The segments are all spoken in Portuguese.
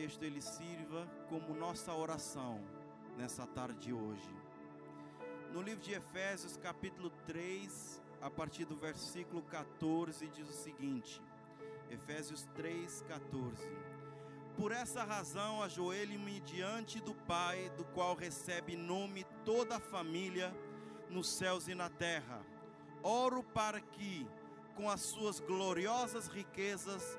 texto ele sirva como nossa oração nessa tarde de hoje. No livro de Efésios, capítulo 3, a partir do versículo 14, diz o seguinte: Efésios 3, 14. Por essa razão, ajoelhe-me diante do Pai, do qual recebe nome toda a família nos céus e na terra. Oro para que, com as suas gloriosas riquezas,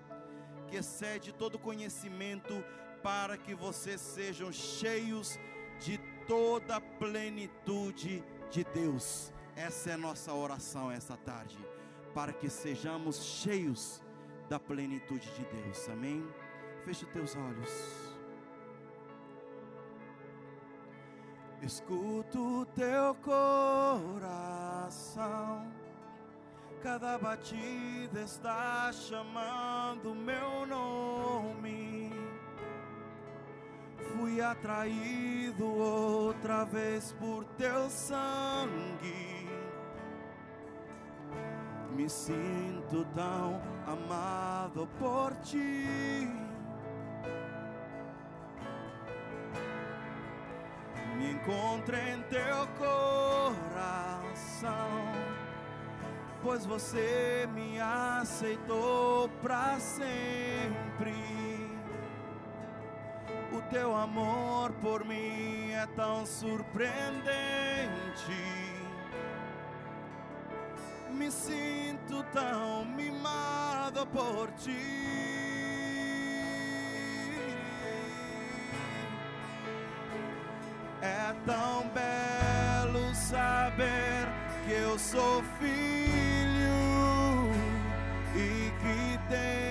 que excede todo conhecimento, para que vocês sejam cheios de toda a plenitude de Deus. Essa é a nossa oração esta tarde, para que sejamos cheios da plenitude de Deus. Amém? Feche teus olhos. Escuto teu coração, cada batida está chamando meu nome. Fui atraído outra vez por teu sangue. Me sinto tão amado por ti. me encontre em teu coração, pois você me aceitou para sempre. O teu amor por mim é tão surpreendente. Me sinto tão mimado por ti. É tão belo saber que eu sou filho e que tenho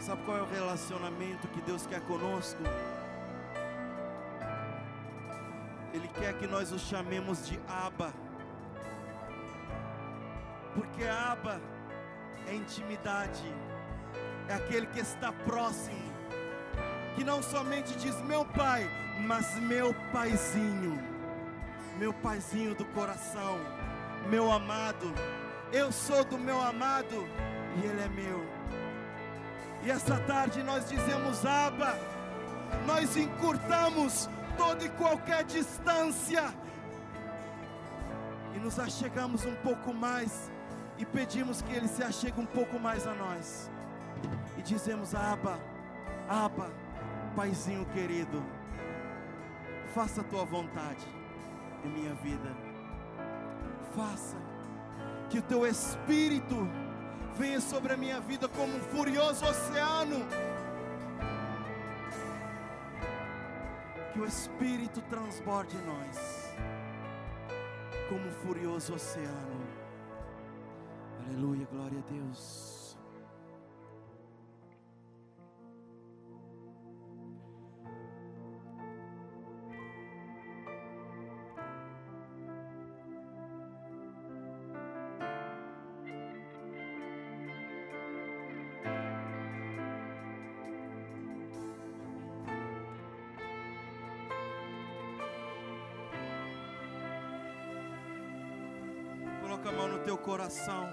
Sabe qual é o relacionamento que Deus quer conosco? Ele quer que nós o chamemos de Abba. Porque Abba é intimidade, é aquele que está próximo, que não somente diz meu pai, mas meu paizinho, meu paizinho do coração, meu amado. Eu sou do meu amado e ele é meu. E essa tarde nós dizemos Abba, nós encurtamos toda e qualquer distância. E nos achegamos um pouco mais e pedimos que Ele se achegue um pouco mais a nós. E dizemos Abba, Abba, Paizinho querido, faça a Tua vontade em minha vida, faça que o Teu Espírito venha sobre a minha vida como um furioso oceano. Que o Espírito transborde em nós, como um furioso oceano. Aleluia, glória a Deus. No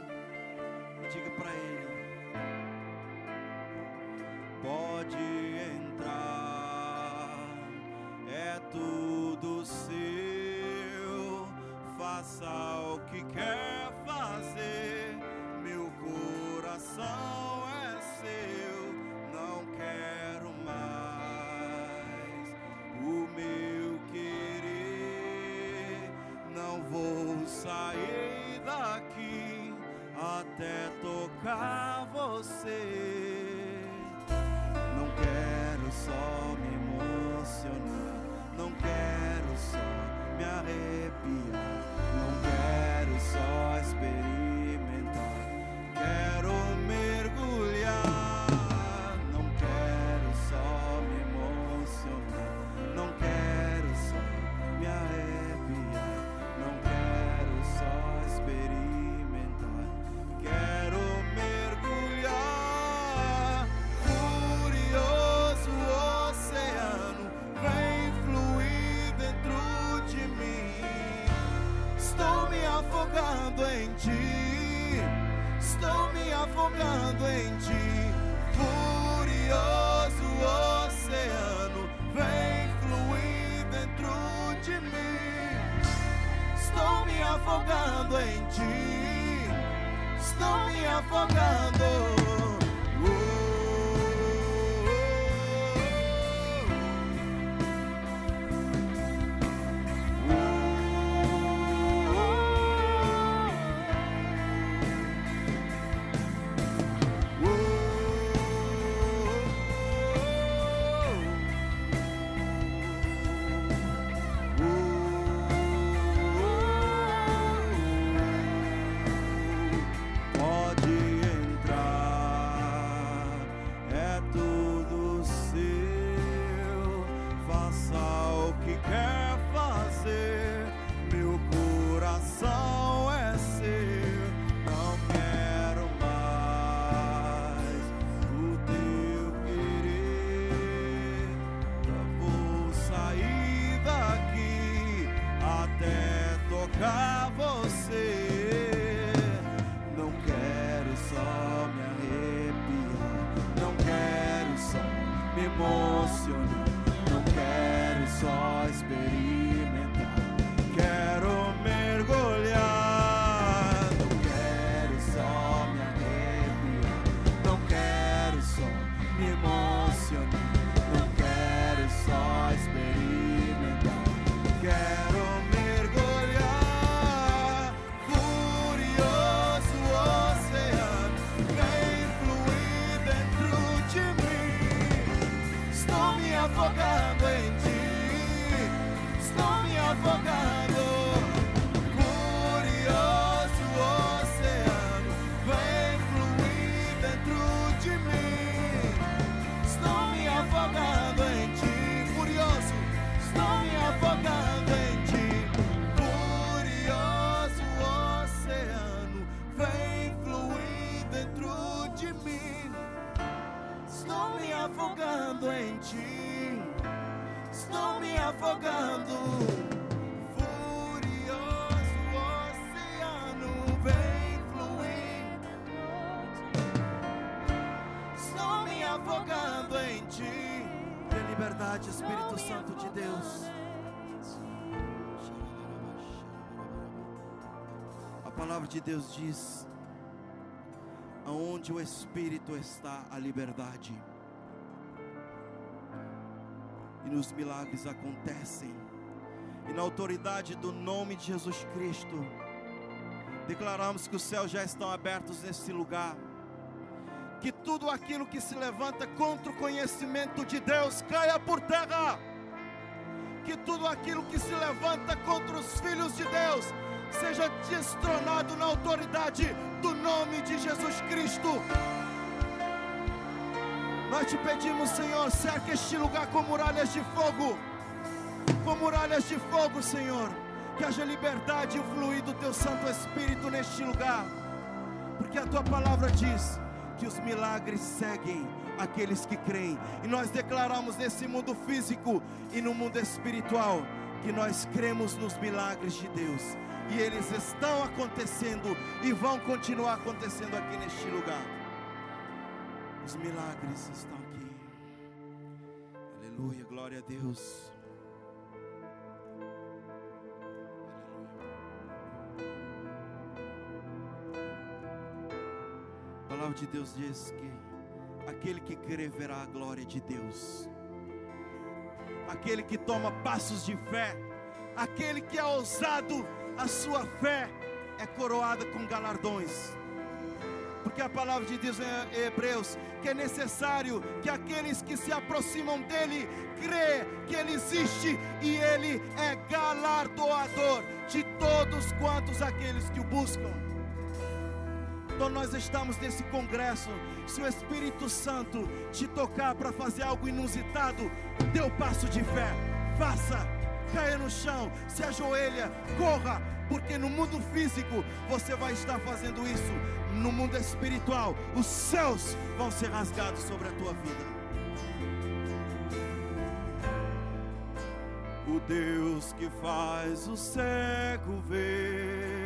palavra de Deus diz: aonde o Espírito está, a liberdade. E nos milagres acontecem. E na autoridade do nome de Jesus Cristo, declaramos que os céus já estão abertos nesse lugar. Que tudo aquilo que se levanta contra o conhecimento de Deus caia por terra. Que tudo aquilo que se levanta contra os filhos de Deus seja destronado na autoridade do nome de Jesus Cristo. Nós te pedimos, Senhor, cerca este lugar com muralhas de fogo. Com muralhas de fogo, Senhor. Que haja liberdade e fluir do teu Santo Espírito neste lugar. Porque a tua palavra diz que os milagres seguem aqueles que creem. E nós declaramos nesse mundo físico e no mundo espiritual que nós cremos nos milagres de Deus. E eles estão acontecendo e vão continuar acontecendo aqui neste lugar. Os milagres estão aqui. Aleluia, glória a Deus. A palavra de Deus diz que aquele que crê verá a glória de Deus. Aquele que toma passos de fé, aquele que é ousado, a sua fé é coroada com galardões. Porque a palavra de Deus em Hebreus que é necessário que aqueles que se aproximam dele crê que ele existe e ele é galardoador de todos quantos aqueles que o buscam. Então nós estamos nesse congresso. Se o Espírito Santo te tocar para fazer algo inusitado, dê o passo de fé. Faça. Caia no chão, se ajoelha, corra, porque no mundo físico você vai estar fazendo isso. No mundo espiritual, os céus vão ser rasgados sobre a tua vida. O Deus que faz o cego ver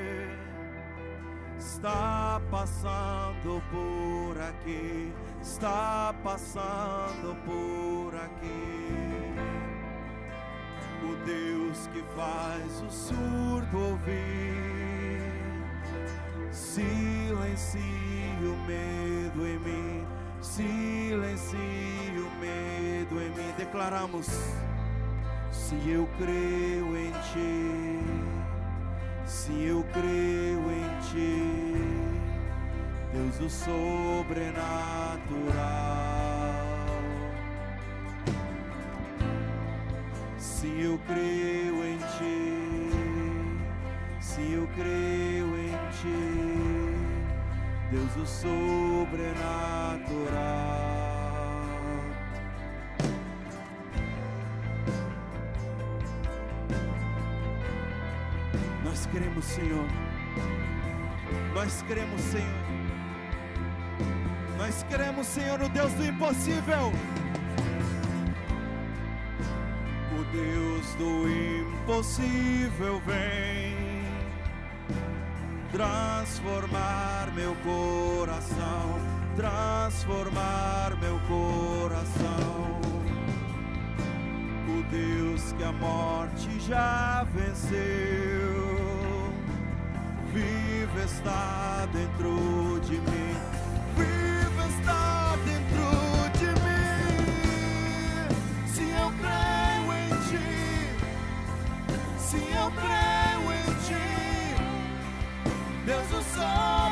está passando por aqui, está passando por aqui. O Deus que faz o surdo ouvir, silencia o medo em mim, silencia o medo em mim. Declaramos: se eu creio em Ti, se eu creio em Ti, Deus o sobrenatural. Se eu creio em Ti, se eu creio em Ti, Deus o sobrenatural. cremos, Senhor. Nós cremos, Senhor. Nós cremos, Senhor, o Deus do impossível. O Deus do impossível vem transformar meu coração, transformar meu coração. O Deus que a morte já venceu Viva está dentro de mim. Viva está dentro de mim. Se eu creio em ti, se eu creio em ti, Deus o sobrenatural.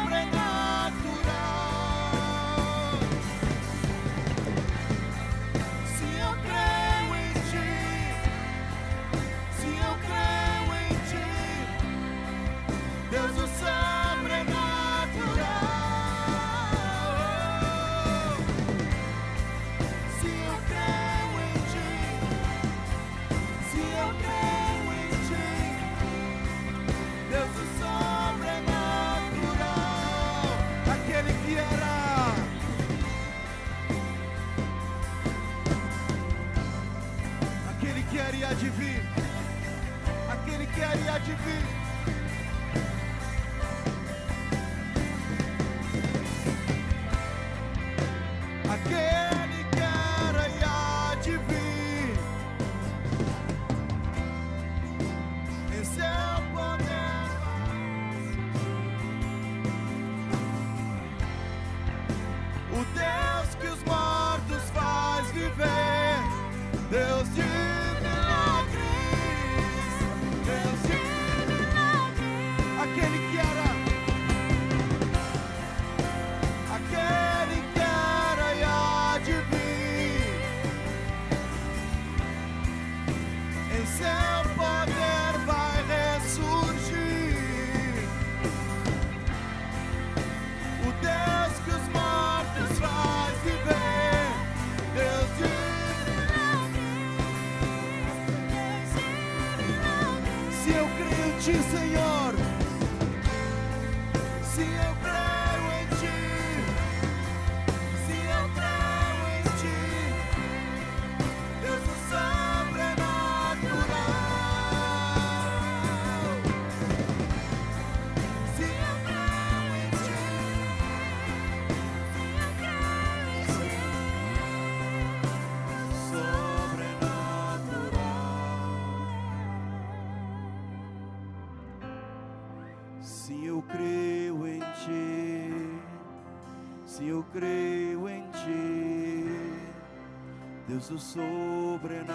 Sobrenatural.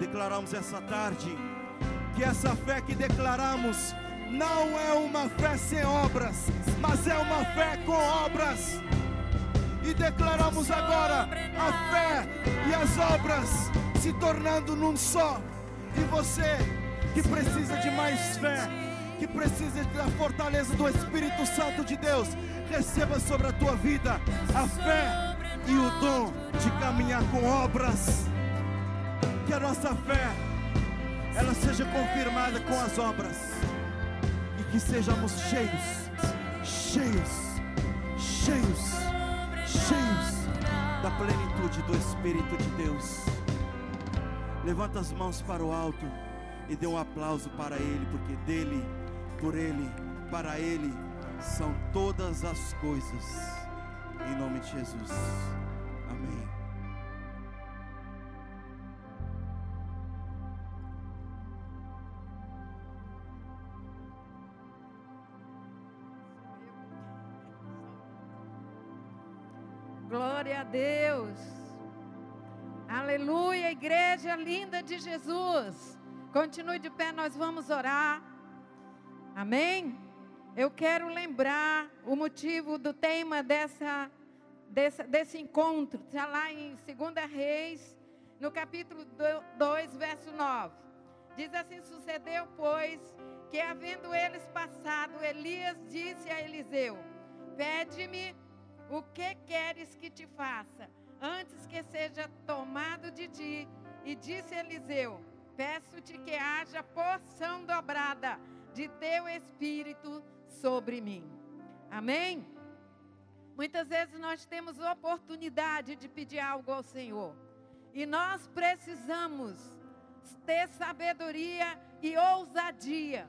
Declaramos essa tarde que essa fé que declaramos não é uma fé sem obras, mas é uma fé com obras. E declaramos agora a fé e as obras se tornando num só. E você que precisa de mais fé, que precisa da fortaleza do Espírito Santo de Deus, receba sobre a tua vida a fé e o dom de caminhar com obras. Que a nossa fé ela seja confirmada com as obras e que sejamos cheios, cheios, cheios, cheios da plenitude do Espírito de Deus. Levanta as mãos para o alto e dê um aplauso para Ele, porque dele, por Ele, para Ele são todas as coisas. Em nome de Jesus. Amém. Glória a Deus. Aleluia, igreja linda de Jesus. Continue de pé, nós vamos orar. Amém? Eu quero lembrar o motivo do tema dessa, desse, desse encontro. Está lá em 2 Reis, no capítulo 2, verso 9. Diz assim: Sucedeu, pois, que havendo eles passado, Elias disse a Eliseu: Pede-me o que queres que te faça, antes que seja tomado de ti. E disse Eliseu: Peço-te que haja porção dobrada de teu espírito sobre mim. Amém? Muitas vezes nós temos oportunidade de pedir algo ao Senhor. E nós precisamos ter sabedoria e ousadia.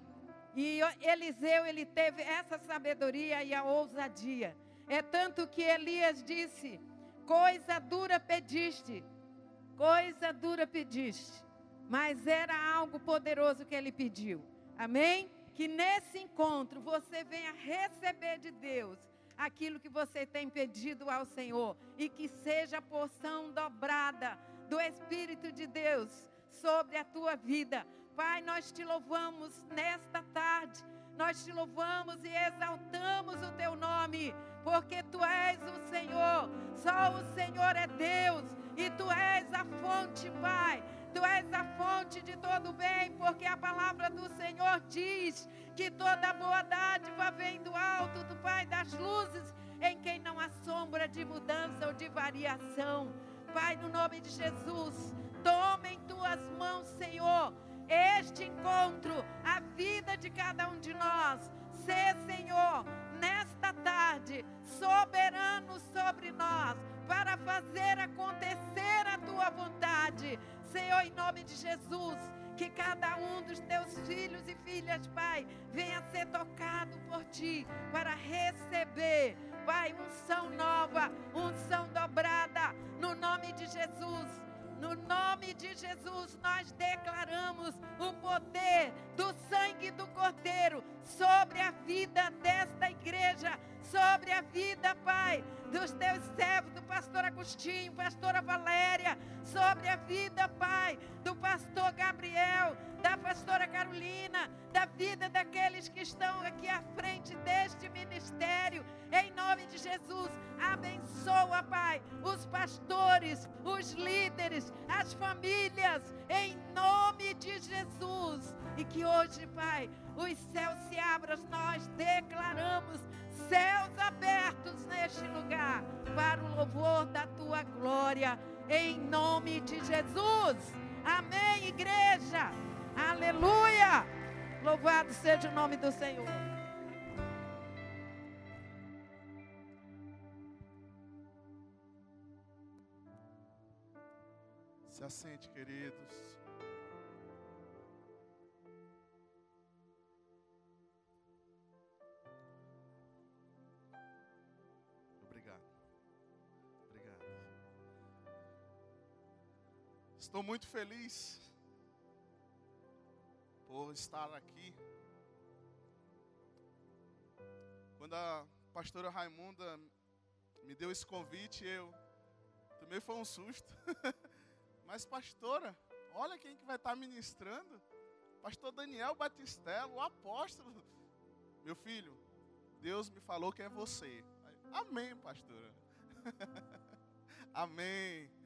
E Eliseu, ele teve essa sabedoria e a ousadia. É tanto que Elias disse: Coisa dura pediste, coisa dura pediste. mas era algo poderoso que ele pediu. Amém? Que nesse encontro você venha receber de Deus aquilo que você tem pedido ao Senhor e que seja a porção dobrada do Espírito de Deus sobre a tua vida. Pai, nós te louvamos nesta tarde. Nós te louvamos e exaltamos o teu nome, porque tu és o Senhor. Só o Senhor é Deus e tu és a fonte, Pai Tu és a fonte de todo bem, porque a palavra do Senhor diz que toda boa dádiva vem do alto, do Pai das luzes, em quem não há sombra de mudança ou de variação. Pai, no nome de Jesus, toma em tuas mãos, Senhor, este encontro, a vida de cada um de nós. Sê, Senhor, nesta tarde, soberano sobre nós, para fazer acontecer a tua vontade. Senhor, em nome de Jesus, que cada um dos teus filhos e filhas, Pai, venha ser tocado por ti para receber, Pai, unção nova, unção dobrada, no nome de Jesus. No nome de Jesus, nós declaramos o poder do sangue do Cordeiro sobre a vida desta igreja, sobre a vida, Pai, dos teus servos, do pastor Agostinho, pastora Valéria, sobre a vida, Pai, do pastor Gabriel, da pastora Carolina, da vida daqueles que estão aqui à frente deste ministério. Em nome de Jesus, abençoa, Pai, os pastores, os líderes, as famílias, em nome de Jesus. E que hoje, Pai, os céus se abram, nós declaramos céus abertos neste lugar para o louvor da tua glória, em nome de Jesus. Amém, igreja. Aleluia. Louvado seja o nome do Senhor. Se assente, queridos. Estou muito feliz por estar aqui. Quando a pastora Raimunda me deu esse convite, eu também foi um susto. Mas pastora, olha quem que vai estar ministrando. Pastor Daniel Batistello, o apóstolo. Meu filho, Deus me falou que é você. Amém, pastora. Amém.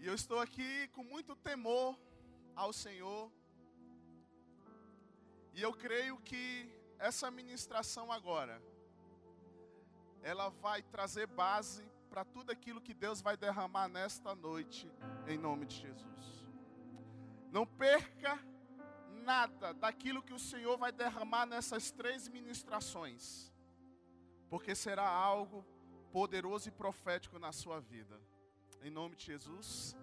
E eu estou aqui com muito temor ao Senhor. E eu creio que essa ministração agora, ela vai trazer base para tudo aquilo que Deus vai derramar nesta noite, em nome de Jesus. Não perca nada daquilo que o Senhor vai derramar nessas três ministrações, porque será algo poderoso e profético na sua vida em nome de Jesus.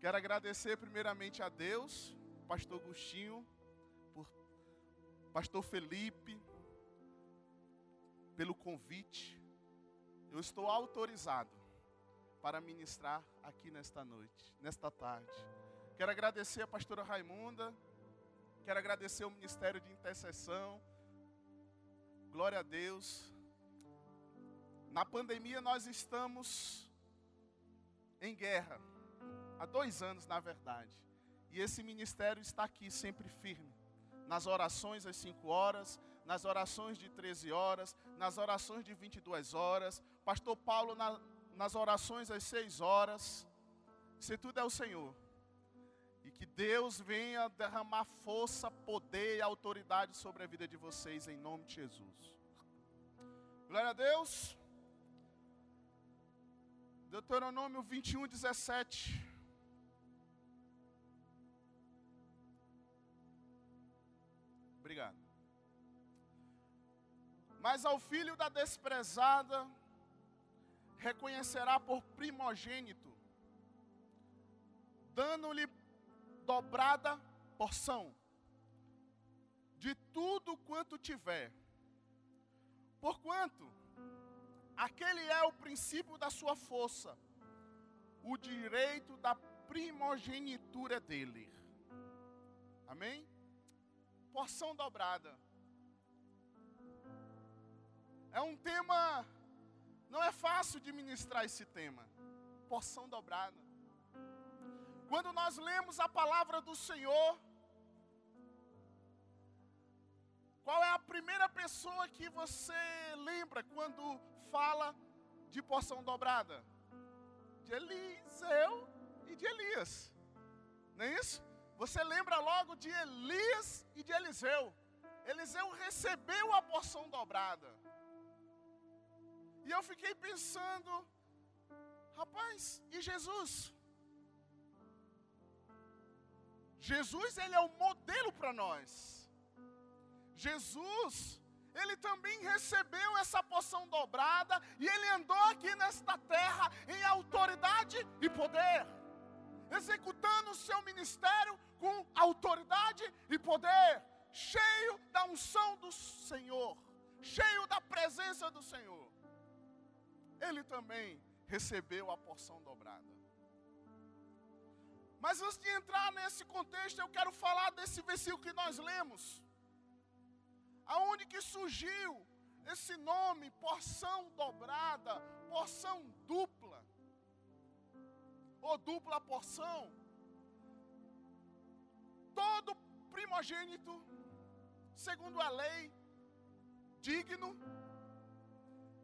Quero agradecer primeiramente a Deus, Pastor Agostinho, por Pastor Felipe, pelo convite. Eu estou autorizado para ministrar aqui nesta noite, nesta tarde. Quero agradecer a pastora Raimunda, quero agradecer o Ministério de Intercessão. Glória a Deus. Na pandemia nós estamos em guerra. Há dois anos, na verdade. E esse ministério está aqui sempre firme. Nas orações às 5 horas, nas orações de 13 horas, nas orações de 22 horas. Pastor Paulo na, nas orações às 6 horas. Isso tudo é o Senhor. E que Deus venha derramar força, poder e autoridade sobre a vida de vocês, em nome de Jesus. Glória a Deus. Deuteronômio 21, 17. Obrigado. Mas ao filho da desprezada reconhecerá por primogênito, dando-lhe dobrada porção de tudo quanto tiver. Porquanto Aquele é o princípio da sua força, o direito da primogenitura dele. Amém? Porção dobrada. É um tema, não é fácil de ministrar esse tema. Porção dobrada. Quando nós lemos a palavra do Senhor, qual é a primeira pessoa que você lembra quando fala de porção dobrada? De Eliseu e de Elias. Não é isso? Você lembra logo de Elias e de Eliseu. Eliseu recebeu a porção dobrada. E eu fiquei pensando, rapaz, e Jesus? Jesus, ele é o modelo para nós. Jesus, ele também recebeu essa porção dobrada e ele andou aqui nesta terra em autoridade e poder executando o seu ministério com autoridade e poder, cheio da unção do Senhor, cheio da presença do Senhor. Ele também recebeu a porção dobrada. Mas antes de entrar nesse contexto, eu quero falar desse versículo que nós lemos. Aonde que surgiu esse nome, porção dobrada, porção dupla ou dupla porção. Todo primogênito, segundo a lei, digno,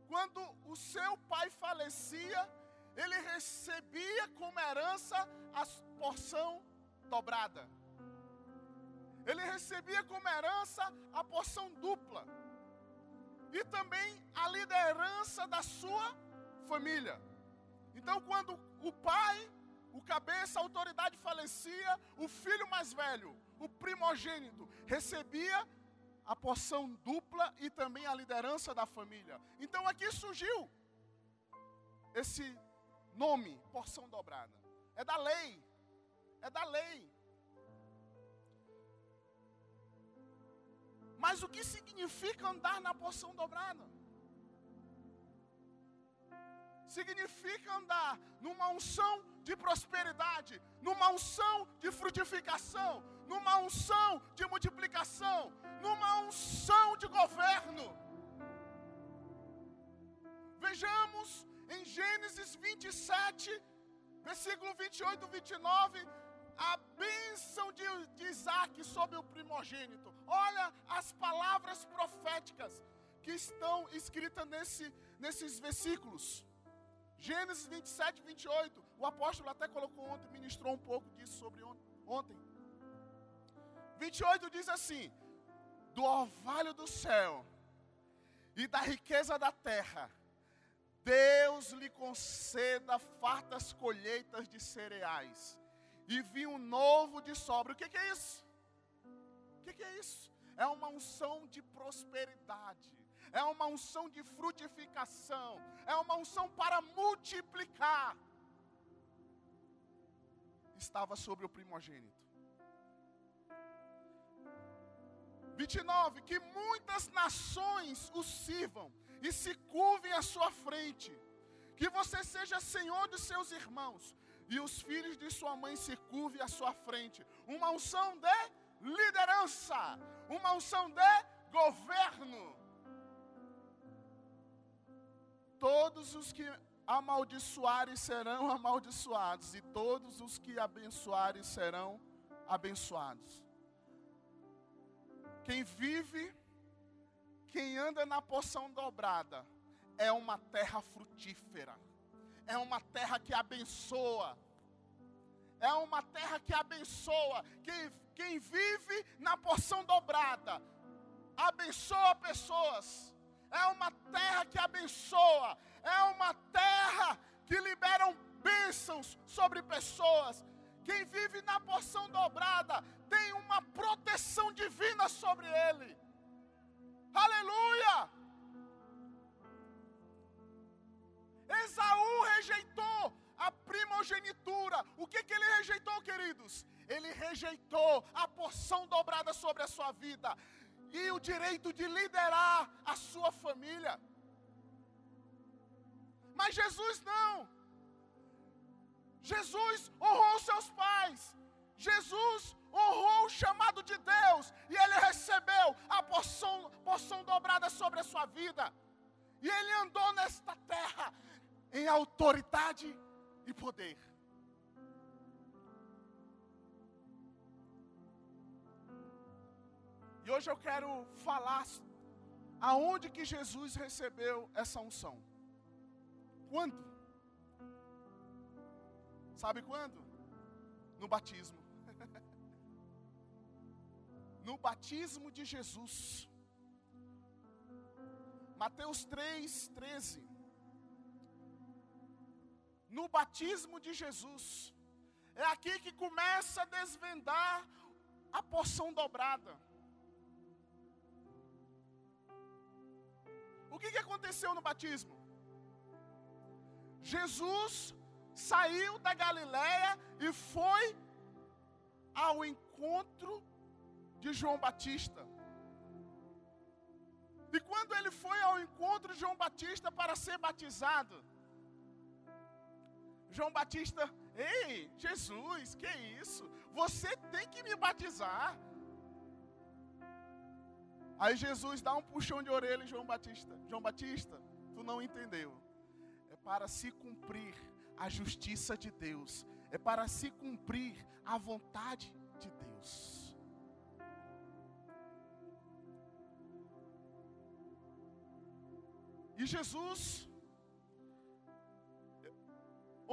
quando o seu pai falecia, ele recebia como herança a porção dobrada. Ele recebia como herança a porção dupla. E também a liderança da sua família. Então, quando o pai, o cabeça, a autoridade falecia, o filho mais velho, o primogênito, recebia a porção dupla e também a liderança da família. Então aqui surgiu esse nome, porção dobrada. É da lei. É da lei. Mas o que significa andar na porção dobrada? significa andar numa unção de prosperidade, numa unção de frutificação, numa unção de multiplicação, numa unção de governo. Vejamos em Gênesis 27, versículo 28 e 29, a bênção de, de Isaac sobre o primogênito. Olha as palavras proféticas que estão escritas nesse, nesses versículos. Gênesis 27, 28. O apóstolo até colocou ontem, ministrou um pouco disso sobre ontem. 28 diz assim: Do orvalho do céu e da riqueza da terra, Deus lhe conceda fartas colheitas de cereais e vinho novo de sobra. O que, que é isso? O que, que é isso? É uma unção de prosperidade é uma unção de frutificação, é uma unção para multiplicar. Estava sobre o primogênito. 29. Que muitas nações o sirvam e se curvem à sua frente. Que você seja senhor de seus irmãos e os filhos de sua mãe se curvem à sua frente. Uma unção de liderança, uma unção de governo. Todos os que amaldiçoarem serão amaldiçoados, e todos os que abençoarem serão abençoados. Quem vive, quem anda na porção dobrada, é uma terra frutífera, é uma terra que abençoa, é uma terra que abençoa. Quem, quem vive na porção dobrada, abençoa pessoas é uma terra que abençoa, é uma terra que libera bênçãos sobre pessoas. Quem vive na porção dobrada tem uma proteção divina sobre ele. Aleluia! Esaú rejeitou a primogenitura. O que, que ele rejeitou, queridos? Ele rejeitou a porção dobrada sobre a sua vida e o direito de liderar a sua família. Mas Jesus não. Jesus honrou seus pais. Jesus honrou o chamado de Deus e ele recebeu a porção, porção dobrada sobre a sua vida. E ele andou nesta terra em autoridade e poder. E hoje eu quero falar aonde que Jesus recebeu essa unção. Quando? Sabe quando? No batismo. no batismo de Jesus. Mateus 3, 13. No batismo de Jesus. É aqui que começa a desvendar a porção dobrada. O que, que aconteceu no batismo? Jesus saiu da Galiléia e foi ao encontro de João Batista. E quando ele foi ao encontro de João Batista para ser batizado, João Batista, ei, Jesus, que isso? Você tem que me batizar. Aí Jesus dá um puxão de orelha em João Batista. João Batista, tu não entendeu. É para se cumprir a justiça de Deus. É para se cumprir a vontade de Deus. E Jesus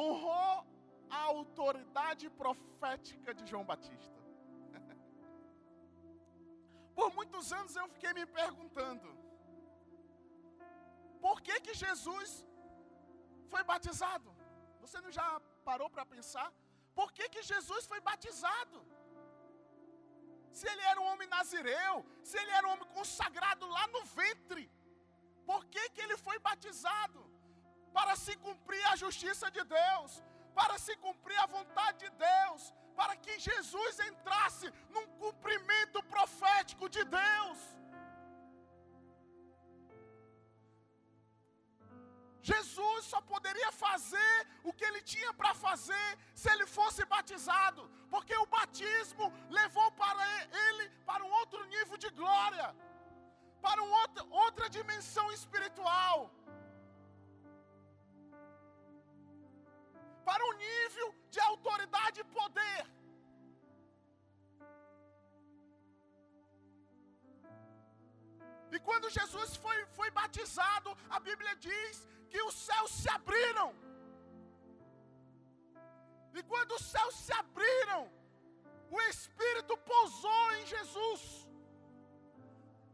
honrou a autoridade profética de João Batista. Por muitos anos eu fiquei me perguntando: por que que Jesus foi batizado? Você não já parou para pensar? Por que que Jesus foi batizado? Se ele era um homem nazireu, se ele era um homem consagrado lá no ventre, por que que ele foi batizado? Para se cumprir a justiça de Deus, para se cumprir a vontade de Deus, para que Jesus entrasse num cumprimento profético de Deus. Jesus só poderia fazer o que ele tinha para fazer se ele fosse batizado, porque o batismo levou para ele para um outro nível de glória, para um outro, outra dimensão espiritual. Para um nível de autoridade e poder. E quando Jesus foi, foi batizado, a Bíblia diz que os céus se abriram. E quando os céus se abriram, o Espírito pousou em Jesus.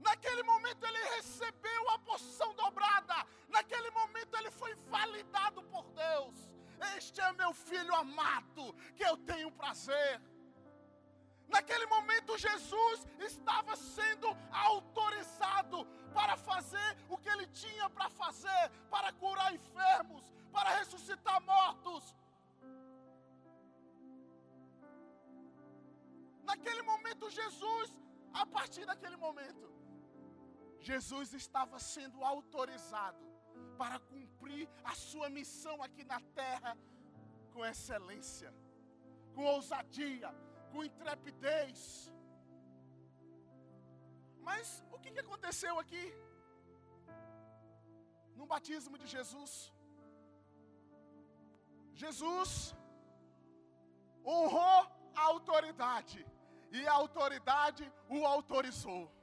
Naquele momento ele recebeu a porção dobrada. Naquele momento ele foi validado por Deus. Este é meu filho amado, que eu tenho prazer. Naquele momento, Jesus estava sendo autorizado para fazer o que ele tinha para fazer, para curar enfermos, para ressuscitar mortos. Naquele momento, Jesus, a partir daquele momento, Jesus estava sendo autorizado para cumprir a sua missão aqui na terra com excelência, com ousadia, com intrepidez. Mas o que, aconteceu aqui? No batismo de Jesus. Jesus honrou a autoridade e a autoridade o autorizou.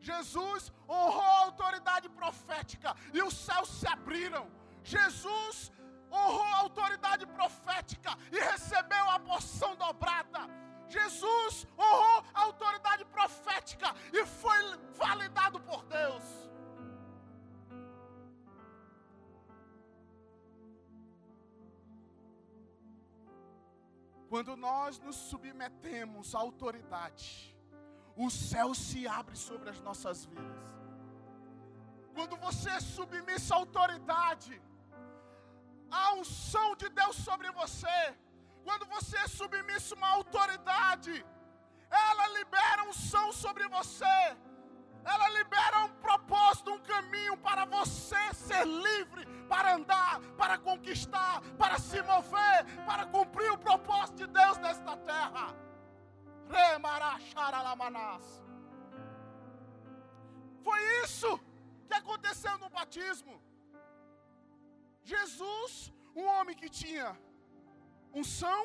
Jesus honrou a autoridade profética e os céus se abriram. Jesus honrou a autoridade profética e recebeu a porção dobrada. Jesus honrou a autoridade profética e foi validado por Deus. Quando nós nos submetemos à autoridade, o céu se abre sobre as nossas vidas. Quando você é submissa à autoridade, a unção de Deus sobre você, quando você é submisso a uma autoridade, ela libera unção sobre você, ela libera um propósito, um caminho para você ser livre, para andar, para conquistar, para se mover, para cumprir o propósito de Deus nesta terra. Foi isso que aconteceu no batismo. Jesus, um homem que tinha unção,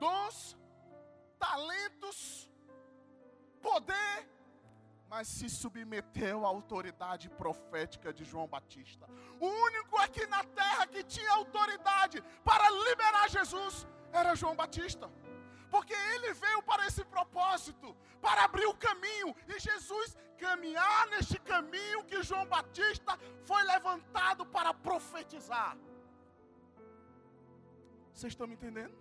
dons, talentos, poder, mas se submeteu à autoridade profética de João Batista. O único aqui na terra que tinha autoridade para liberar Jesus era João Batista. Porque ele veio para esse propósito, para abrir o caminho, e Jesus caminhar neste caminho que João Batista foi levantado para profetizar. Vocês estão me entendendo?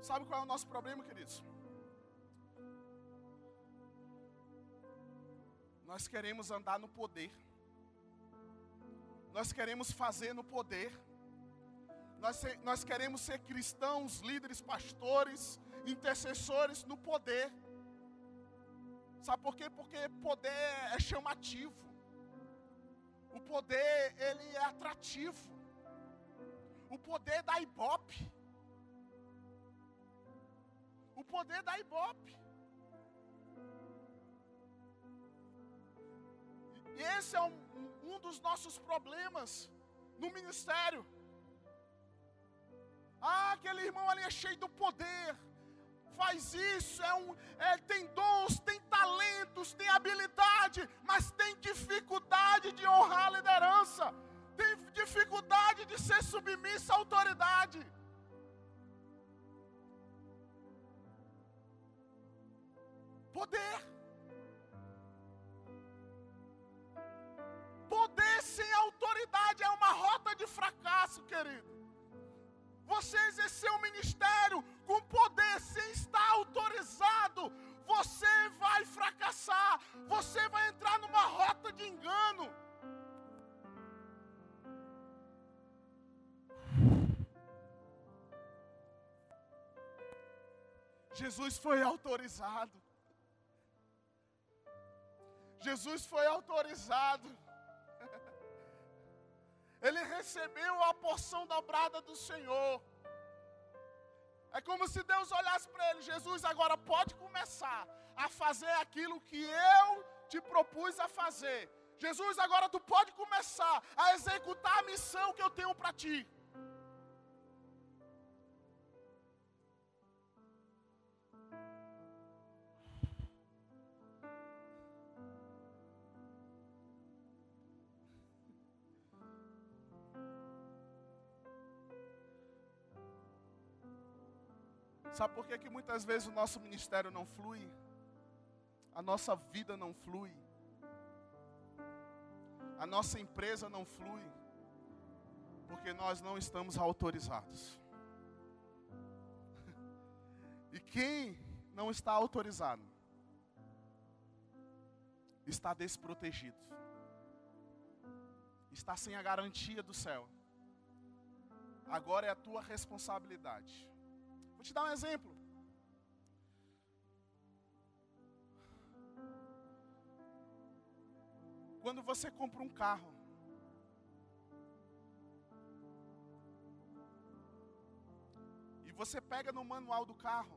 Sabe qual é o nosso problema, queridos? Nós queremos andar no poder. Nós queremos fazer no poder. Nós, nós queremos ser cristãos, líderes, pastores, intercessores no poder. Sabe por quê? Porque poder é chamativo. O poder, ele é atrativo. O poder dá ibope o poder da Ibope. E esse é um, um dos nossos problemas no ministério. Ah, aquele irmão ali é cheio do poder, faz isso, é um, é, tem dons, tem talentos, tem habilidade, mas tem dificuldade de honrar a liderança, tem dificuldade de ser submissa à autoridade. Poder. Poder autoridade é uma rota de fracasso, querido. Você exercer um ministério com poder sem estar autorizado, você vai fracassar, você vai entrar numa rota de engano. Jesus foi autorizado. Jesus foi autorizado. Ele recebeu a porção dobrada do Senhor. É como se Deus olhasse para ele: Jesus, agora pode começar a fazer aquilo que eu te propus a fazer. Jesus, agora tu pode começar a executar a missão que eu tenho para ti. Sabe por que, que muitas vezes o nosso ministério não flui? A nossa vida não flui. A nossa empresa não flui. Porque nós não estamos autorizados. E quem não está autorizado está desprotegido. Está sem a garantia do céu. Agora é a tua responsabilidade Vou te dar um exemplo. Quando você compra um carro, e você pega no manual do carro,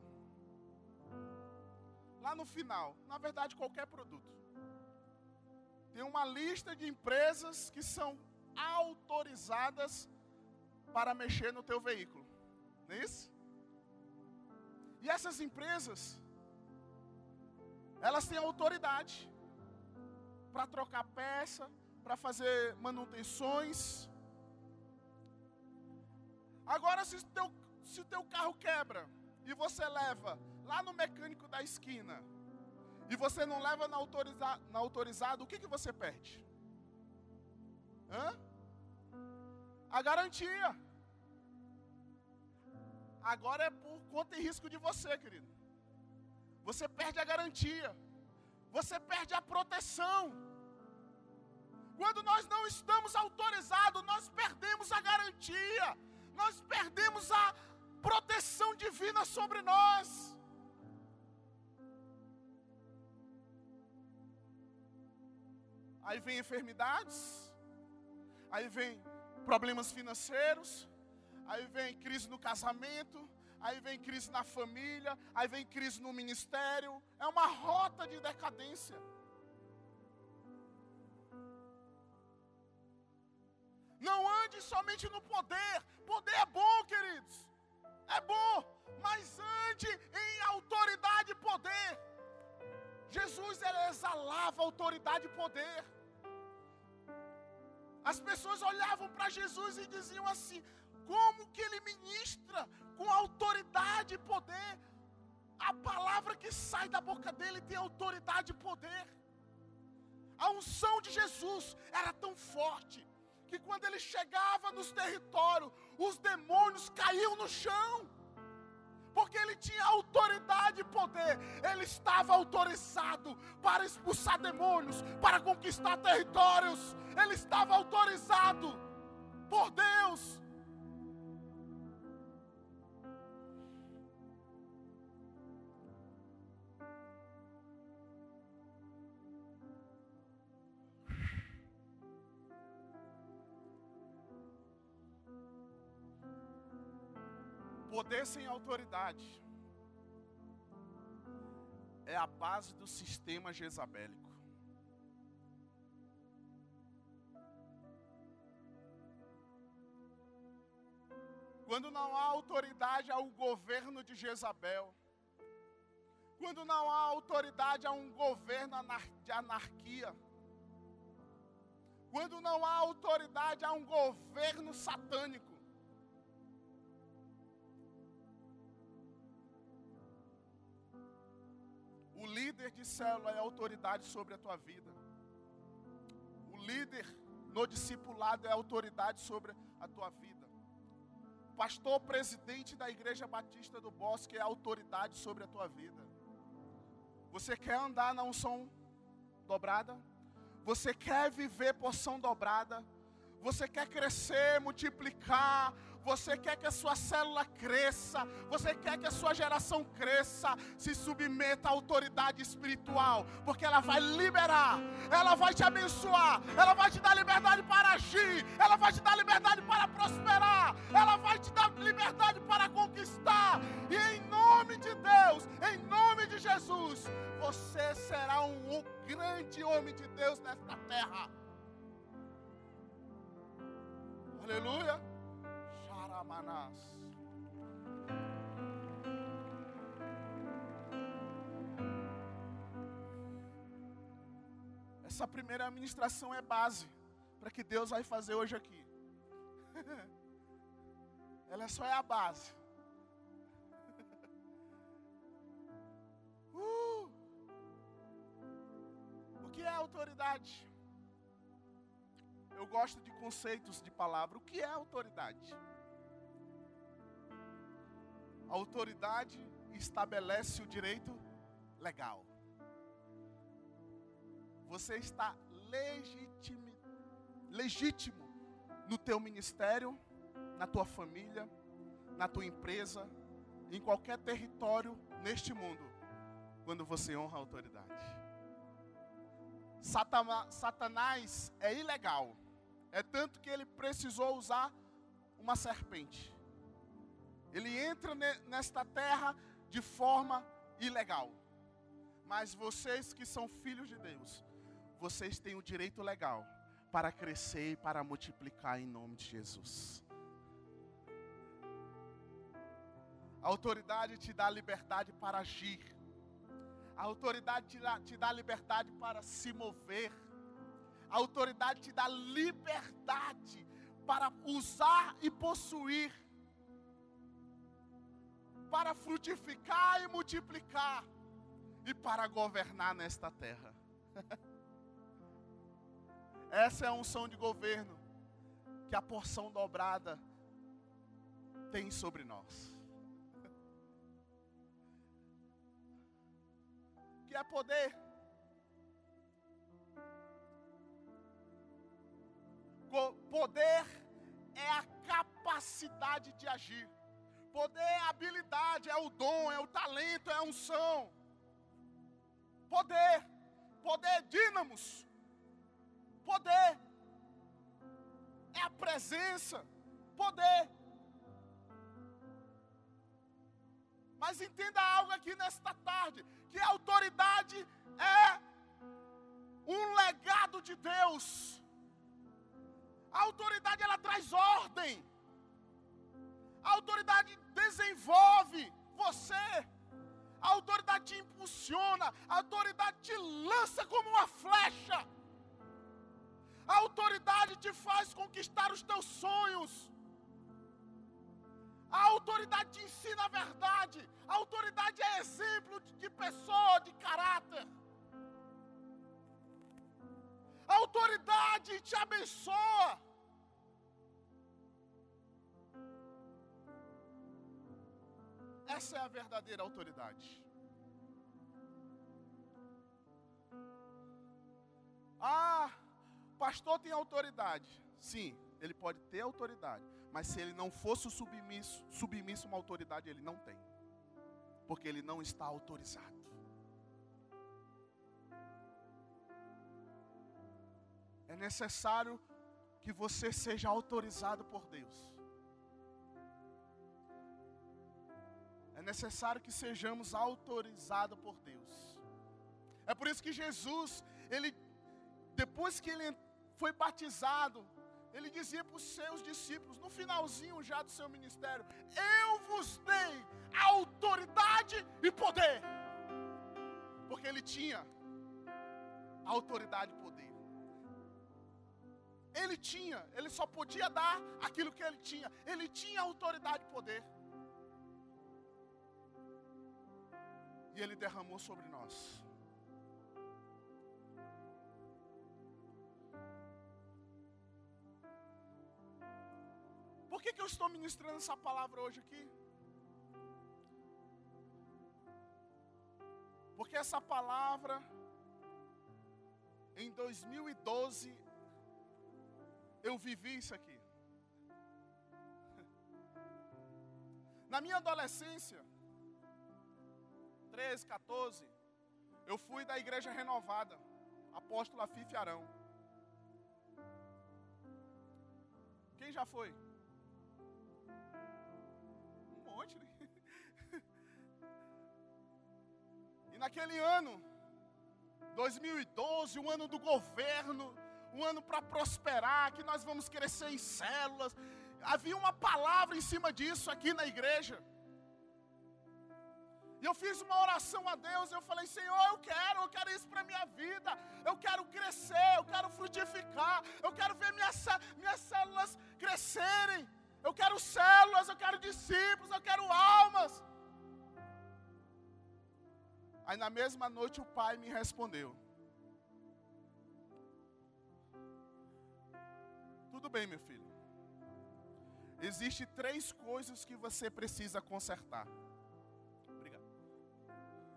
lá no final, na verdade qualquer produto, tem uma lista de empresas que são autorizadas para mexer no teu veículo. Não é isso? E essas empresas, elas têm autoridade para trocar peça, para fazer manutenções. Agora, se o, teu, se teu carro quebra e você leva lá no mecânico da esquina e você não leva na, autoriza, na autorizado, o que, que você perde? Hã? A garantia. Agora é por conta e risco de você, querido. Você perde a garantia. Você perde a proteção. Quando nós não estamos autorizados, nós perdemos a garantia. Nós perdemos a proteção divina sobre nós. Aí vem enfermidades, aí vem problemas financeiros, aí vem crise no casamento, aí vem crise na família, aí vem crise no ministério. É uma rota de decadência. Não ande somente no poder. Poder é bom, queridos. É bom, mas ande em autoridade e poder. Jesus ele exalava autoridade e poder. As pessoas olhavam para Jesus e diziam assim: como que ele ministra com autoridade e poder? A palavra que sai da boca dele tem autoridade e poder. A unção de Jesus era tão forte que quando ele chegava nos territórios, os demônios caíam no chão. Porque ele tinha autoridade e poder, ele estava autorizado para expulsar demônios, para conquistar territórios, ele estava autorizado por Deus. Poder sem autoridade. É a base do sistema jezabélico. Quando não há autoridade ao governo de Jezabel, quando não há autoridade a um governo de anarquia, quando não há autoridade a um governo satânico, líder de célula é autoridade sobre a tua vida. O líder no discipulado é autoridade sobre a tua vida. Pastor presidente da Igreja Batista do Bosque é autoridade sobre a tua vida. Você quer andar na unção dobrada? Você quer viver porção dobrada? Você quer crescer, multiplicar, você quer que a sua célula cresça, você quer que a sua geração cresça, se submeta à autoridade espiritual, porque ela vai liberar, ela vai te abençoar, ela vai te dar liberdade para agir, ela vai te dar liberdade para prosperar, ela vai te dar liberdade para conquistar, e em nome de Deus, em nome de Jesus, você será um grande homem de Deus nesta terra. Aleluia. Manás. Essa primeira administração é base para que Deus vai fazer hoje aqui. Ela só é a base. Uh! O que é autoridade? Eu gosto de conceitos de palavra. O que é autoridade? A autoridade estabelece o direito legal. Você está legítimo, legítimo no teu ministério, na tua família, na tua empresa, em qualquer território neste mundo, quando você honra a autoridade. Satanás é ilegal. É tanto que ele precisou usar uma serpente. Ele entra nesta terra de forma ilegal. Mas vocês que são filhos de Deus, vocês têm o direito legal para crescer e para multiplicar em nome de Jesus. A autoridade te dá liberdade para agir. A autoridade te dá, te dá liberdade para se mover. A autoridade te dá liberdade para usar e possuir para frutificar e multiplicar e para governar nesta terra. Essa é a unção de governo que a porção dobrada tem sobre nós. Que é poder. Poder é a capacidade de agir. Poder é habilidade, é o dom, é o talento, é a unção. Poder. Poder é dínamos. Poder é a presença. Poder. Mas entenda algo aqui nesta tarde: que a autoridade é um legado de Deus. A autoridade ela traz ordem. A autoridade desenvolve você. A autoridade te impulsiona, a autoridade te lança como uma flecha. A autoridade te faz conquistar os teus sonhos. A autoridade te ensina a verdade. A autoridade é exemplo de pessoa, de caráter. A autoridade te abençoa. Essa é a verdadeira autoridade. Ah, pastor tem autoridade. Sim, ele pode ter autoridade. Mas se ele não fosse submisso, submisso a uma autoridade, ele não tem. Porque ele não está autorizado. É necessário que você seja autorizado por Deus. Necessário que sejamos autorizados por Deus. É por isso que Jesus, ele depois que ele foi batizado, ele dizia para os seus discípulos, no finalzinho já do seu ministério: Eu vos dei autoridade e poder. Porque ele tinha autoridade e poder. Ele tinha, ele só podia dar aquilo que ele tinha. Ele tinha autoridade e poder. E ele derramou sobre nós. Por que, que eu estou ministrando essa palavra hoje aqui? Porque essa palavra, em 2012, eu vivi isso aqui. Na minha adolescência, 13, 14, eu fui da igreja renovada, apóstolo Afife Arão. Quem já foi? monte. Né? E naquele ano, 2012, o ano do governo, um ano para prosperar, que nós vamos crescer em células. Havia uma palavra em cima disso aqui na igreja. Eu fiz uma oração a Deus, eu falei, Senhor, eu quero, eu quero isso para minha vida, eu quero crescer, eu quero frutificar, eu quero ver minhas, minhas células crescerem. Eu quero células, eu quero discípulos, eu quero almas. Aí na mesma noite o pai me respondeu: Tudo bem, meu filho. Existem três coisas que você precisa consertar.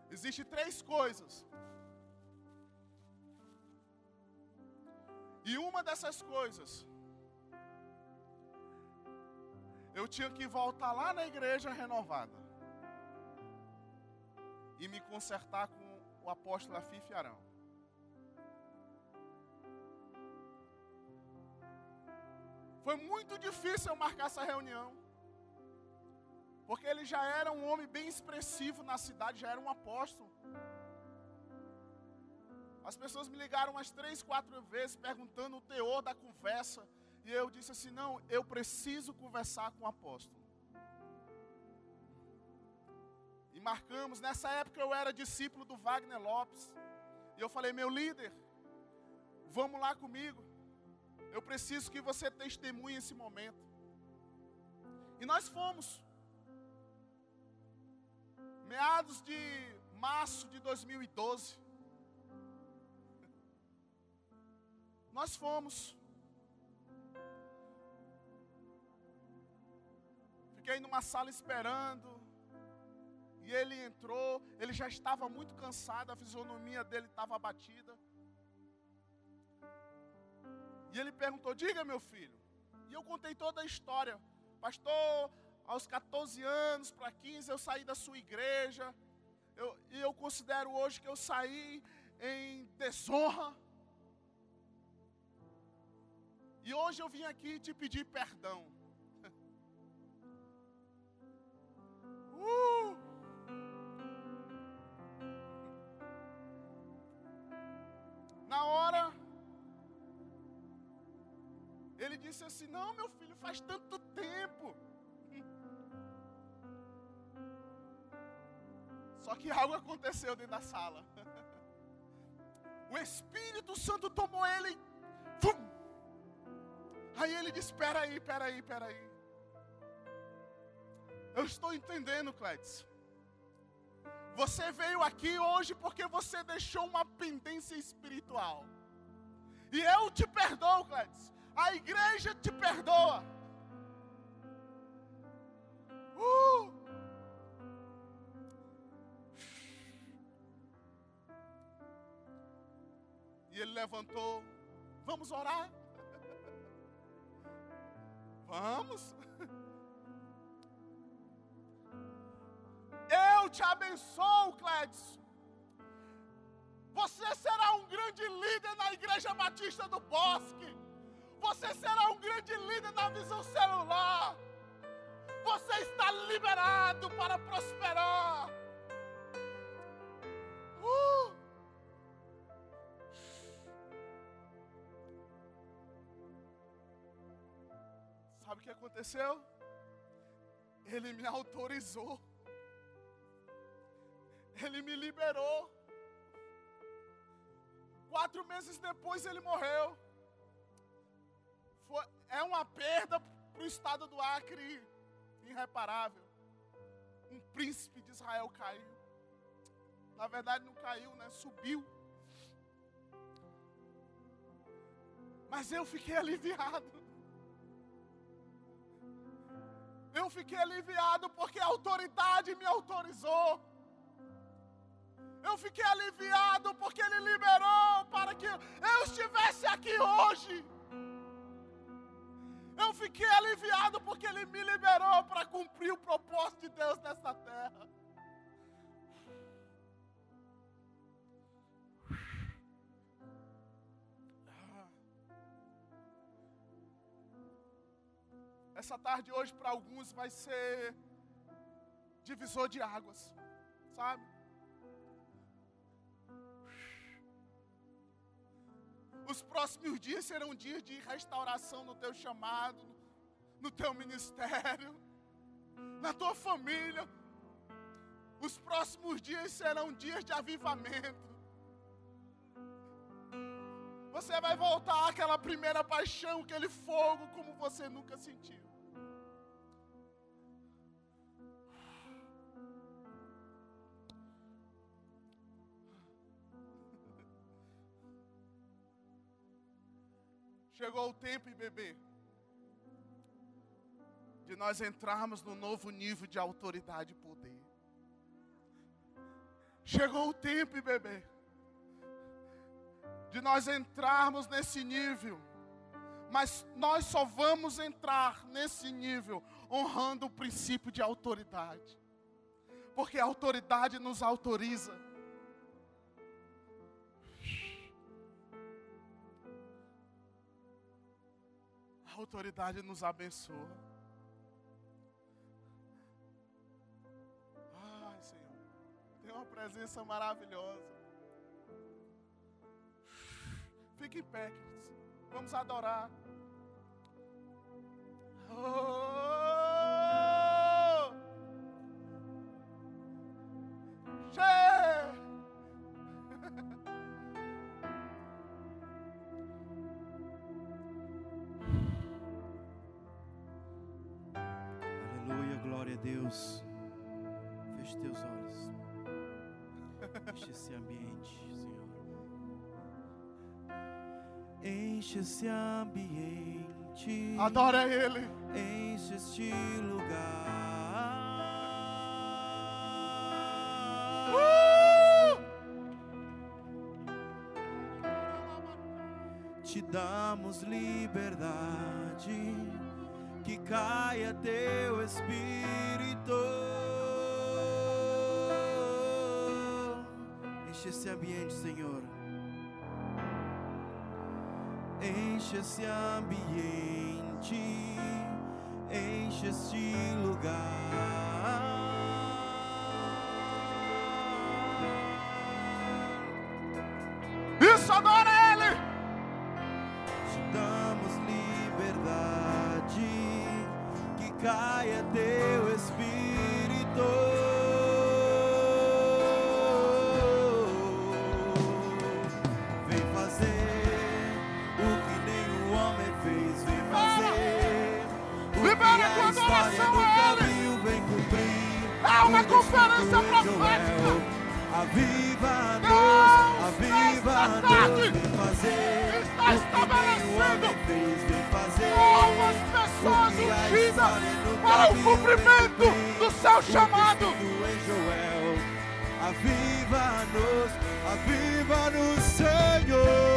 Existem três coisas. E uma dessas coisas eu tinha que voltar lá na igreja renovada e me consertar com o apóstolo Afife Arão. Foi muito difícil eu marcar essa reunião. Porque ele já era um homem bem expressivo na cidade, já era um apóstolo. As pessoas me ligaram umas três, quatro vezes perguntando o teor da conversa. E eu disse assim: não, eu preciso conversar com o apóstolo. E marcamos, nessa época eu era discípulo do Wagner Lopes. E eu falei: meu líder, vamos lá comigo. Eu preciso que você testemunhe esse momento. E nós fomos. Meados de março de 2012. Nós fomos. Fiquei numa sala esperando. E ele entrou, ele já estava muito cansado, a fisionomia dele estava abatida. E ele perguntou: Diga, meu filho. E eu contei toda a história. Pastor, aos 14 anos para 15 eu saí da sua igreja. Eu, e eu considero hoje que eu saí em desonra. E hoje eu vim aqui te pedir perdão. Uh! Na hora, ele disse assim: Não, meu filho, faz tanto tempo. Só que algo aconteceu dentro da sala. O Espírito Santo tomou ele. Vum! Aí ele disse: Espera aí, espera aí, espera aí. Eu estou entendendo, Clédson. Você veio aqui hoje porque você deixou uma pendência espiritual. E eu te perdoo, Clédson. A igreja te perdoa. Uh! Ele levantou. Vamos orar? Vamos. Eu te abençoo, Clédson. Você será um grande líder na Igreja Batista do Bosque. Você será um grande líder na visão celular. Você está liberado para prosperar. Sabe o que aconteceu? Ele me autorizou. Ele me liberou. Quatro meses depois ele morreu. Foi, é uma perda para o estado do Acre irreparável. Um príncipe de Israel caiu. Na verdade não caiu, né? Subiu. Mas eu fiquei aliviado. Eu fiquei aliviado porque a autoridade me autorizou. Eu fiquei aliviado porque Ele liberou para que eu estivesse aqui hoje. Eu fiquei aliviado porque Ele me liberou para cumprir o propósito de Deus nessa terra. Essa tarde hoje para alguns vai ser divisor de águas, sabe? Os próximos dias serão dias de restauração no teu chamado, no teu ministério, na tua família. Os próximos dias serão dias de avivamento. Você vai voltar àquela primeira paixão, aquele fogo como você nunca sentiu. Chegou o tempo, bebê, de nós entrarmos no novo nível de autoridade e poder. Chegou o tempo, bebê, de nós entrarmos nesse nível. Mas nós só vamos entrar nesse nível honrando o princípio de autoridade. Porque a autoridade nos autoriza. Autoridade nos abençoa. Ai, Senhor, tem uma presença maravilhosa. Fique em pé, queridos. Vamos adorar. Oh! Feche teus olhos. Enche esse ambiente, Senhor. Enche esse ambiente. Adora Ele. Enche este lugar. Te damos liberdade. Que caia teu espírito. Enche esse ambiente, Senhor. Enche esse ambiente, enche este lugar. Isso, adora vem cumprir. É uma O descrito conferência profética. Aviva-nos, Deus, nesta tarde, vem fazer está estabelecendo homem fez, vem fazer. Novas pessoas ungidas para o cumprimento do seu chamado. Aviva-nos, aviva-nos, Senhor.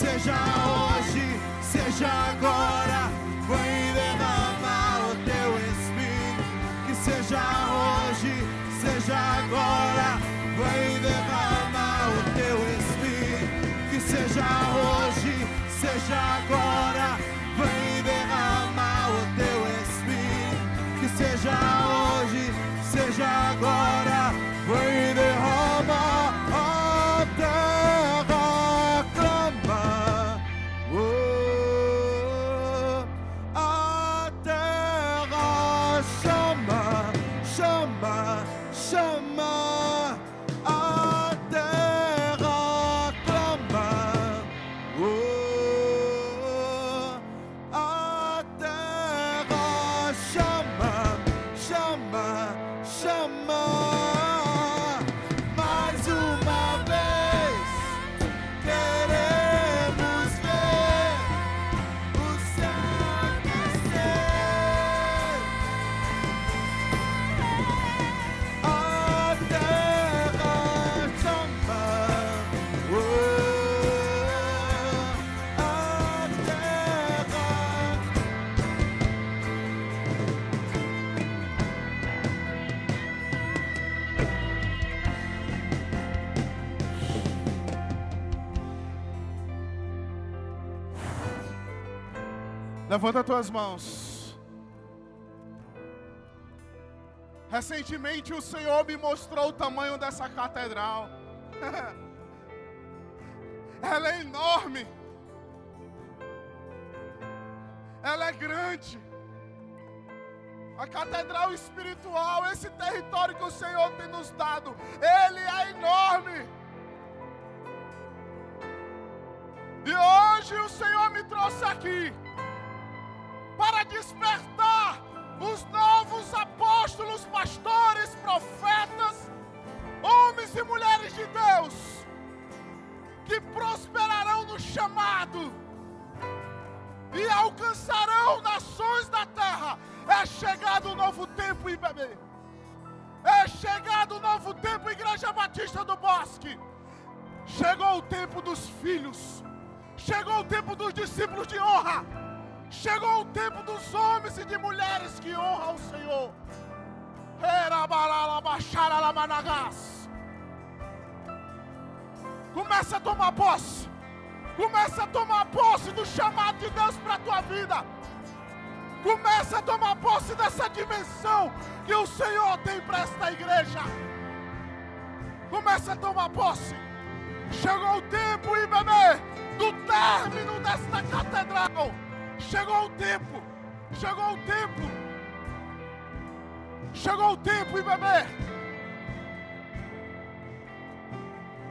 Seja hoje, seja agora, vem derramar o teu espírito. Que seja hoje, seja agora, vem derramar o teu espírito. Que seja hoje, seja agora, Levanta tuas mãos. Recentemente o Senhor me mostrou o tamanho dessa catedral. Ela é enorme. Ela é grande. A catedral espiritual, esse território que o Senhor tem nos dado, ele é enorme. E hoje o Senhor me trouxe aqui para despertar os novos apóstolos, pastores, profetas, homens e mulheres de Deus, que prosperarão no chamado e alcançarão nações da terra. É chegado o novo tempo, IBB. É chegado o novo tempo, Igreja Batista do Bosque. Chegou o tempo dos filhos. Chegou o tempo dos discípulos de honra. Chegou o tempo dos homens e de mulheres que honram o Senhor. Começa a tomar posse. Começa a tomar posse do chamado de Deus para a tua vida. Começa a tomar posse dessa dimensão que o Senhor tem para esta igreja. Começa a tomar posse. Chegou o tempo, e bebê, do término desta catedral. Chegou o tempo. Chegou o tempo. Chegou o tempo, e bebê.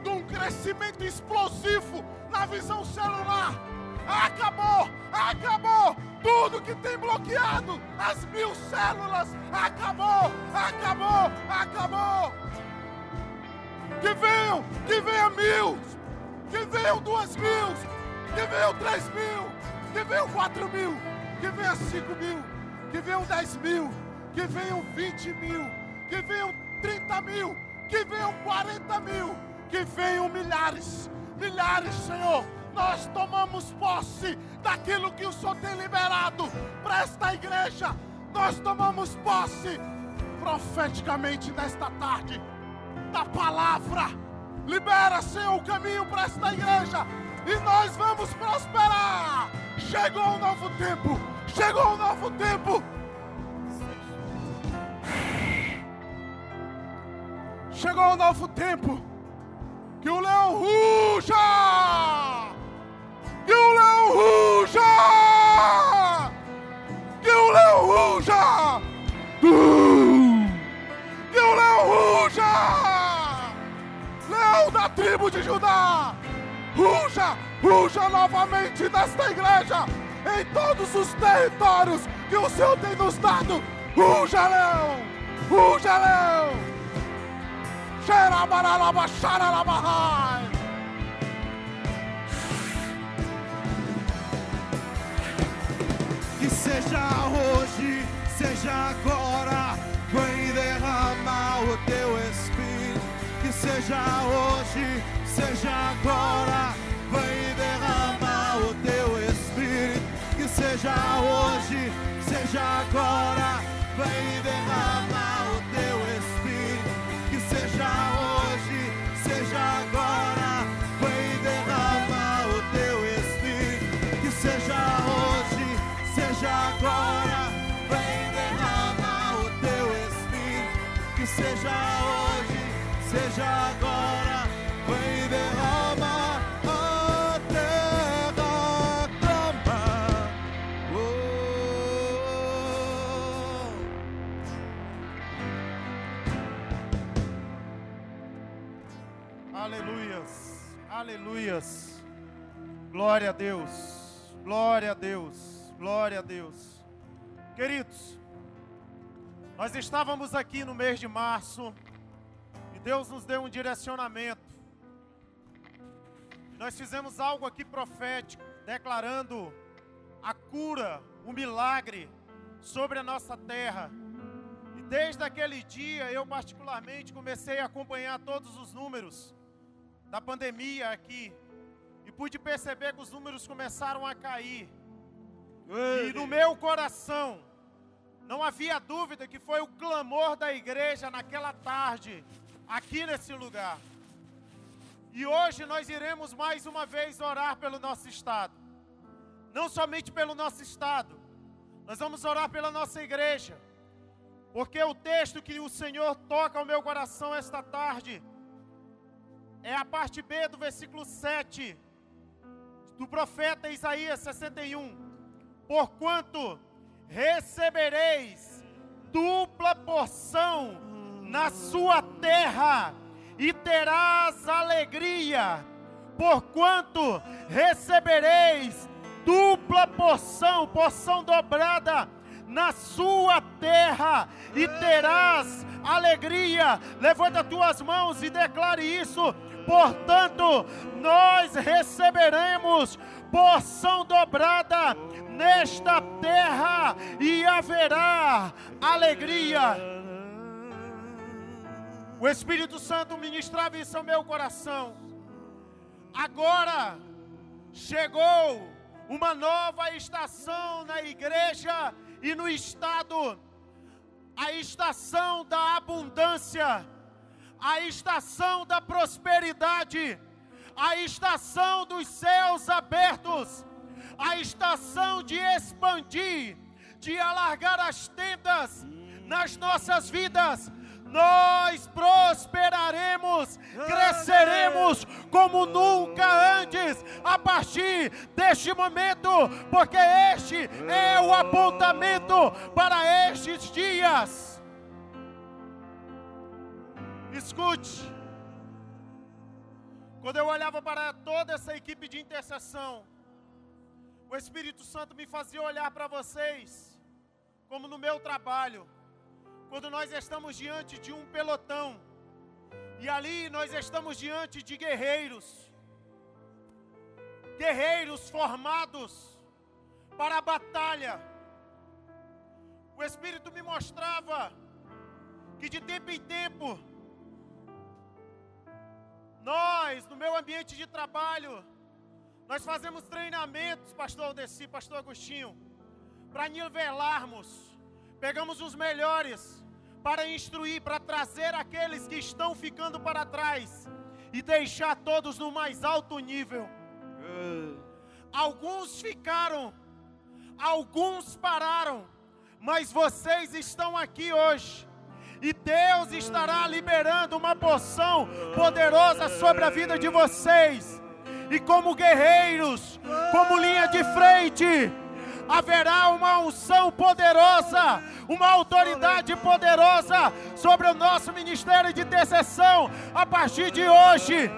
De um crescimento explosivo na visão celular. Acabou, acabou tudo que tem bloqueado as mil células. Acabou, acabou, acabou. Que venham, que venham mil, que venham duas mil, que venham três mil, que venham quatro mil, que venham cinco mil, que venham dez mil, que venham vinte mil, que venham trinta mil, que venham quarenta mil, que venham milhares, milhares, Senhor nós tomamos posse daquilo que o Senhor tem liberado para esta igreja. Nós tomamos posse profeticamente nesta tarde da palavra. Libera, Senhor, o caminho para esta igreja e nós vamos prosperar. Chegou um novo tempo. Chegou um novo tempo. Chegou um novo tempo. Que o leão ruja! Que o leão ruja! Que o leão ruja! Que o leão ruja! Leão da tribo de Judá! Ruja! Ruja novamente nesta igreja! Em todos os territórios que o Senhor tem nos dado! Ruja, leão! Ruja, leão! Xerabaralaba, xaralabahai! seja hoje, seja agora, vem derramar o teu espírito. Que seja hoje, seja agora, Aleluias, glória a Deus, glória a Deus. Glória a Deus. Queridos, nós estávamos aqui no mês de março e Deus nos deu um direcionamento. Nós fizemos algo aqui profético, declarando a cura, o milagre sobre a nossa terra. E desde aquele dia, eu particularmente comecei a acompanhar todos os números da pandemia aqui e pude perceber que os números começaram a cair. E no meu coração, não havia dúvida que foi o clamor da igreja naquela tarde, aqui nesse lugar. E hoje nós iremos mais uma vez orar pelo nosso estado. Não somente pelo nosso estado, nós vamos orar pela nossa igreja. Porque o texto que o Senhor toca ao meu coração esta tarde é a parte B do versículo 7 do profeta Isaías 61 porquanto recebereis dupla porção na sua terra e terás alegria, porquanto recebereis dupla porção, porção dobrada na sua terra e terás alegria. Levanta tuas mãos e declare isso. Portanto, nós receberemos porção dobrada nesta terra e haverá alegria. O Espírito Santo ministrava isso ao meu coração. Agora chegou uma nova estação na igreja e no estado a estação da abundância, a estação da prosperidade, a estação dos céus abertos, a estação de expandir, de alargar as tendas nas nossas vidas, nós prosperaremos, cresceremos como nunca antes, a partir deste momento, porque este é o apontamento para estes dias. Escute, quando eu olhava para toda essa equipe de intercessão, o Espírito Santo me fazia olhar para vocês, como no meu trabalho. Quando nós estamos diante de um pelotão, e ali nós estamos diante de guerreiros, guerreiros formados para a batalha. O Espírito me mostrava que de tempo em tempo, nós, no meu ambiente de trabalho, nós fazemos treinamentos, pastor Aldeci, pastor Agostinho, para nivelarmos, pegamos os melhores, para instruir, para trazer aqueles que estão ficando para trás e deixar todos no mais alto nível. Alguns ficaram, alguns pararam, mas vocês estão aqui hoje. E Deus estará liberando uma porção poderosa sobre a vida de vocês. E como guerreiros, como linha de frente, haverá uma unção poderosa, uma autoridade poderosa sobre o nosso ministério de intercessão a partir de hoje.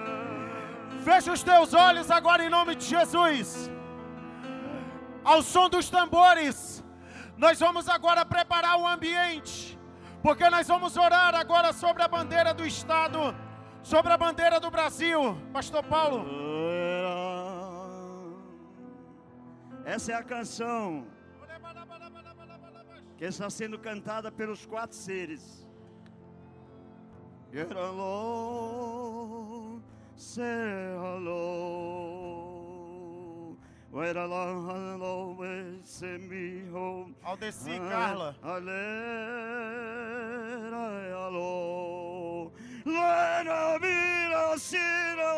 Fecha os teus olhos agora em nome de Jesus. Ao som dos tambores, nós vamos agora preparar o ambiente, porque nós vamos orar agora sobre a bandeira do Estado, sobre a bandeira do Brasil. Pastor Paulo. Essa é a canção que está sendo cantada pelos quatro seres. Wait along, hello, send me home. Aldeci, Carla. Alô, Lena, mira, sira,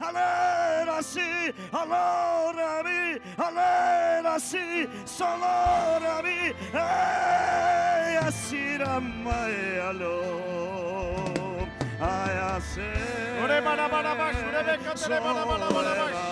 alera, si, alora, mi, alera, si, solora, mi, ei, asira, mai, alô, ai, ase, Ore, bara, bara, bash, ore, be, bara, bash. mai,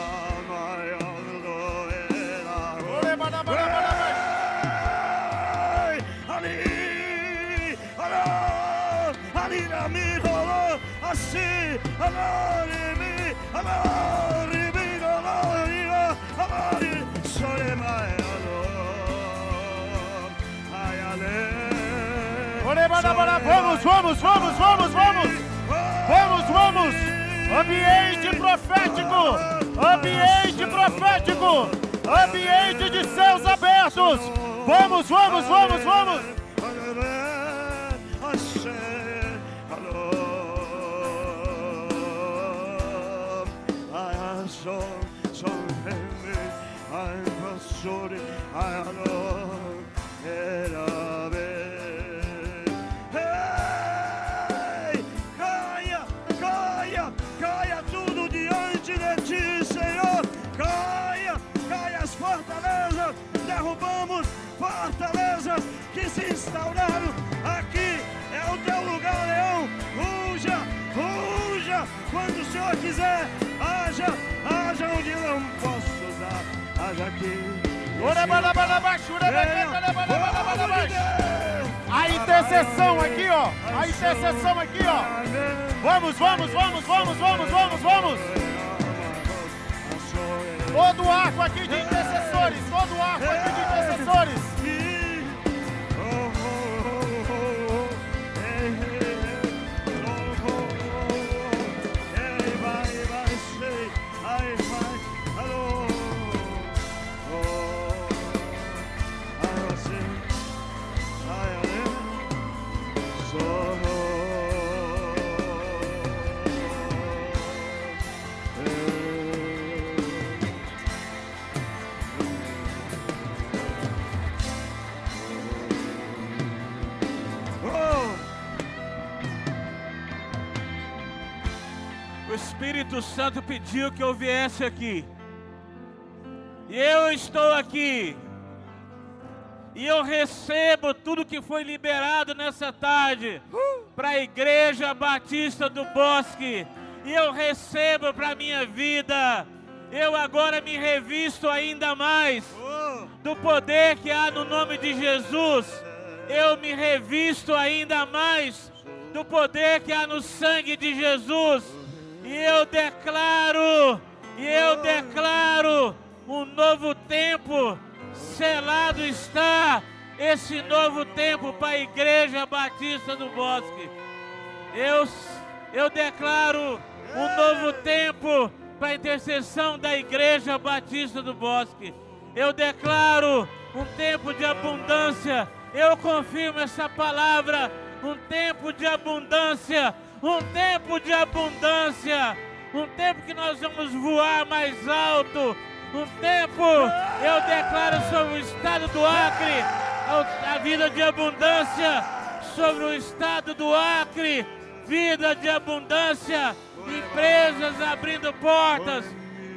Vamos, vamos, vamos, vamos, vamos. Vamos, vamos. Ambiente profético. Ambiente profético. Ambiente de céus abertos. Vamos, vamos, vamos, vamos. Ei, A intercessão aqui, ó. A intercessão aqui, ó. Vamos, vamos, vamos, vamos, vamos, vamos, vamos. Todo o arco aqui de intercessores, todo o arco aqui de intercessores. Espírito Santo pediu que eu viesse aqui. E eu estou aqui. E eu recebo tudo que foi liberado nessa tarde para a Igreja Batista do Bosque. E eu recebo para minha vida. Eu agora me revisto ainda mais do poder que há no nome de Jesus. Eu me revisto ainda mais do poder que há no sangue de Jesus. E eu declaro, e eu declaro um novo tempo. Selado está esse novo tempo para a Igreja Batista do Bosque. Eu, eu declaro um novo tempo para a intercessão da Igreja Batista do Bosque. Eu declaro um tempo de abundância. Eu confirmo essa palavra. Um tempo de abundância. Um tempo de abundância. Um tempo que nós vamos voar mais alto. Um tempo, eu declaro sobre o estado do Acre, a vida de abundância. Sobre o estado do Acre, vida de abundância. Empresas abrindo portas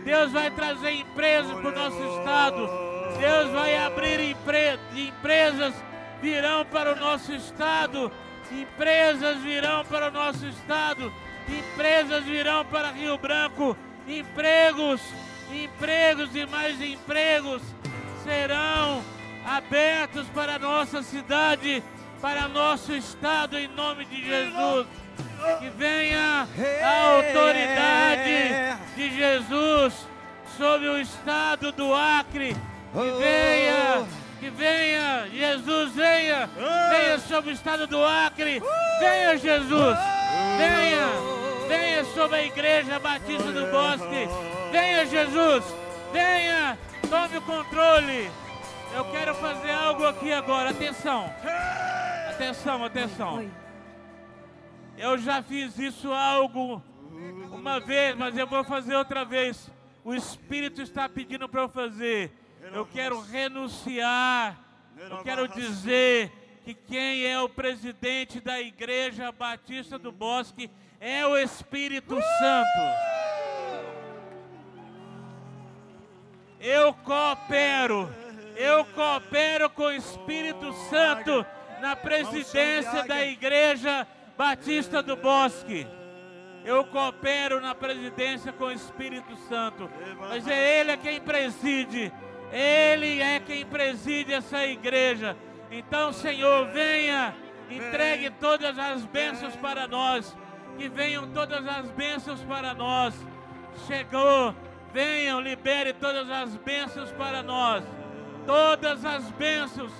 Deus vai trazer empresas para o nosso estado. Deus vai abrir empre empresas, virão para o nosso estado. Empresas virão para o nosso estado. Empresas virão para Rio Branco. Empregos, empregos e mais empregos serão abertos para a nossa cidade, para nosso estado, em nome de Jesus que venha a autoridade de Jesus sobre o estado do Acre, que venha, que venha, Jesus venha, venha sobre o estado do Acre, venha Jesus, venha, venha sobre a igreja Batista do Bosque, venha Jesus, venha, tome o controle. Eu quero fazer algo aqui agora, atenção, atenção, atenção. Eu já fiz isso algo uma vez, mas eu vou fazer outra vez. O Espírito está pedindo para eu fazer. Eu quero renunciar. Eu quero dizer que quem é o presidente da Igreja Batista do Bosque é o Espírito Santo. Eu coopero. Eu coopero com o Espírito Santo na presidência da Igreja Batista do Bosque. Eu coopero na presidência com o Espírito Santo, mas é Ele quem preside, Ele é quem preside essa igreja. Então, Senhor, venha, entregue todas as bênçãos para nós, que venham todas as bênçãos para nós. Chegou, venham, libere todas as bênçãos para nós, todas as bênçãos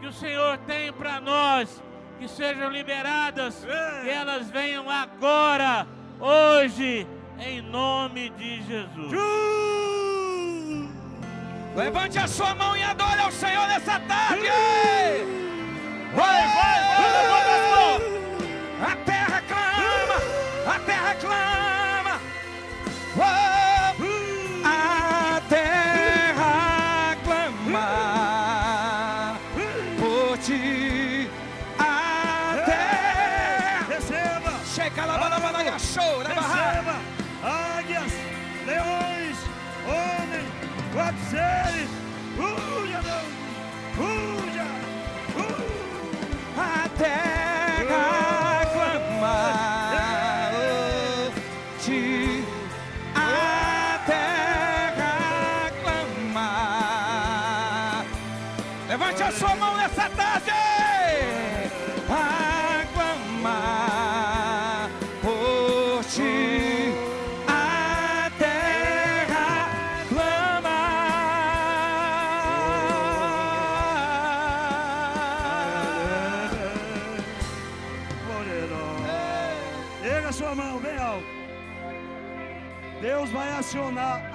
que o Senhor tem para nós que sejam liberadas, que elas venham agora, hoje, em nome de Jesus. Levante a sua mão e adore ao Senhor nessa tarde. Vai, vai, vai, levanta as mãos. A terra clama, a terra clama.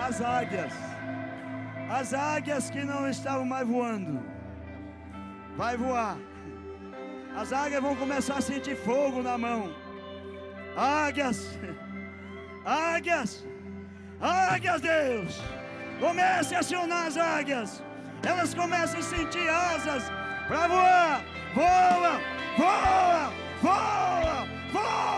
As águias. As águias que não estavam mais voando. Vai voar. As águias vão começar a sentir fogo na mão. Águias. Águias. Águias, Deus. Comece a acionar as águias. Elas começam a sentir asas para voar. Voa, voa, voa, voa,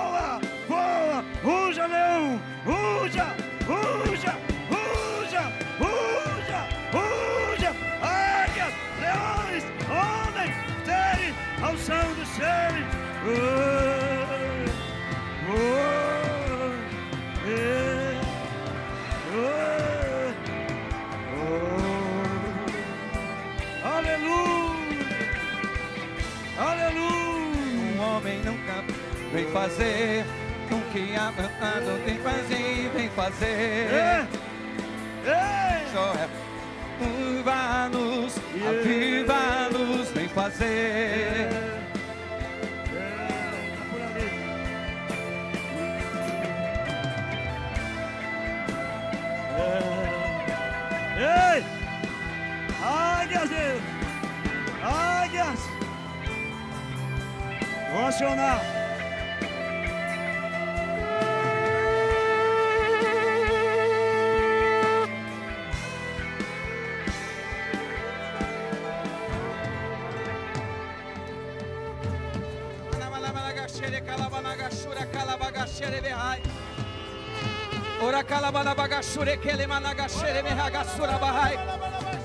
fazer com que a ando vem fazer, vem fazer. Ei! Ei! Só é aviva-nos, aviva-nos, vem fazer. É. É. Ei! Águias! ei! Águias! Vou acionar.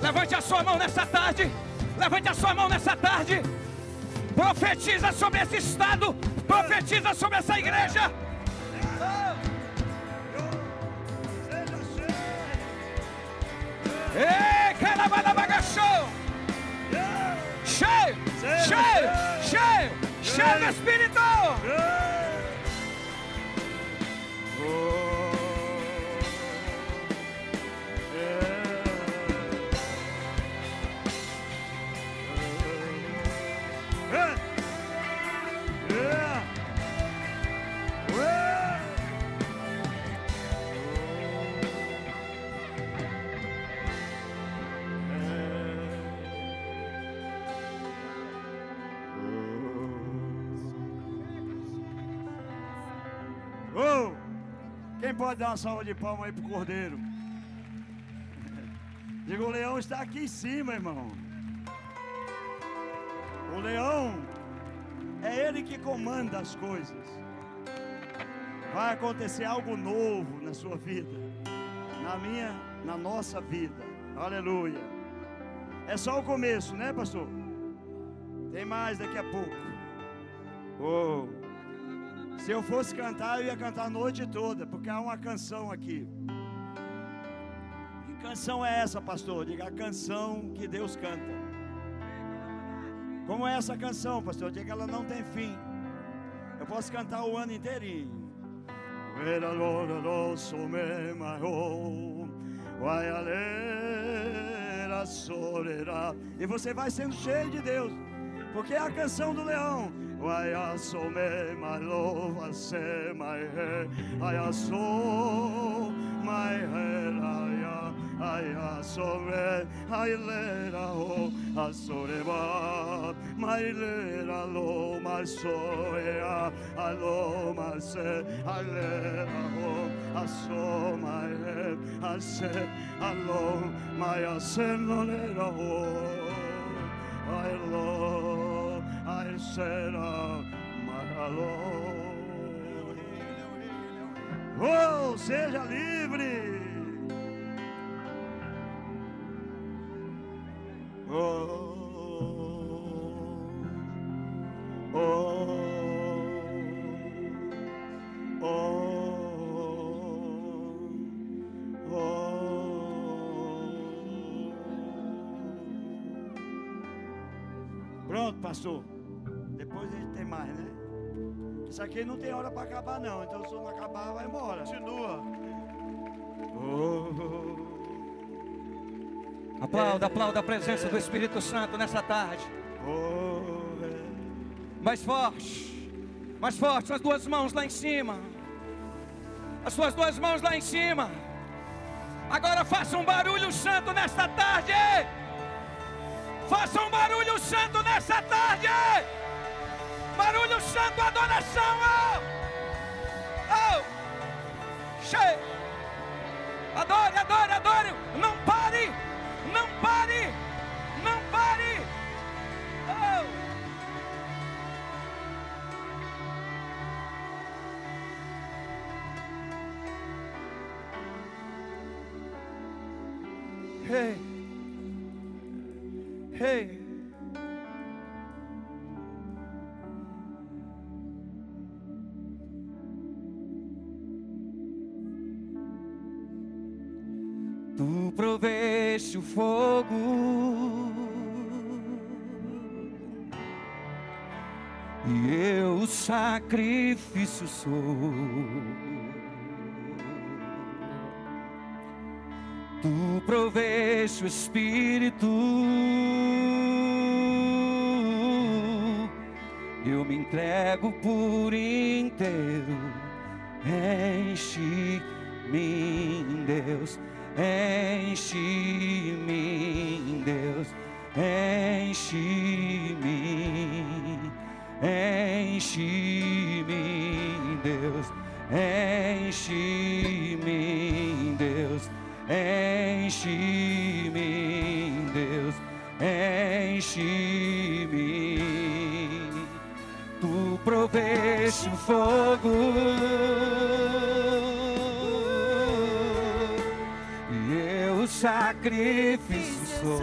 Levante a sua mão nessa tarde. Levante a sua mão nessa tarde. Profetiza sobre esse estado. Profetiza sobre essa igreja. Ei, calabanabagasho. Cheio, cheio, cheio, cheio do Espírito. Oh, pode dar uma salva de palmas aí pro Cordeiro? Diga, o leão está aqui em cima, irmão. O leão é ele que comanda as coisas. Vai acontecer algo novo na sua vida, na minha, na nossa vida. Aleluia. É só o começo, né, pastor? Tem mais daqui a pouco. Oh. Se eu fosse cantar, eu ia cantar a noite toda, porque há uma canção aqui. Que canção é essa, pastor? Diga a canção que Deus canta. Como é essa canção, pastor? Diga ela não tem fim. Eu posso cantar o ano inteirinho. E você vai sendo cheio de Deus, porque é a canção do leão. Vai assome my love, I say my hair, I asso my hair, I assome, I lera ho, assoreva, my lera lo, my soea, I lo, my se, I lera ho, asso my hair, I say, I lo, my aseno lera ho, I love. Oh, my Lord. Oh, seja livre. Oh, oh, oh, oh. Pronto, pastor. Mais, né? Isso aqui não tem hora para acabar, não. Então, se não acabar, vai embora. Continua. Oh, Aplauda, aplauda a presença do Espírito Santo nessa tarde. oh, é. Mais forte, mais forte, suas duas mãos lá em cima. As suas duas mãos lá em cima. Agora faça um barulho santo nesta tarde. Faça um barulho santo nessa tarde. Barulho santo, adoração. Oh, oh. Cheio. Adore, adore, adore. Não pare. Não pare. Não pare. Oh. Hey. Hey. Fogo e eu sacrifício sou. Tu proveste o Espírito, eu me entrego por inteiro. Enche-me, Deus, enche-me, Deus, enche-me, enche-me, Deus, enche-me, Deus, enche-me, Deus, enche-me. Tu proveste o fogo sacrifício sou.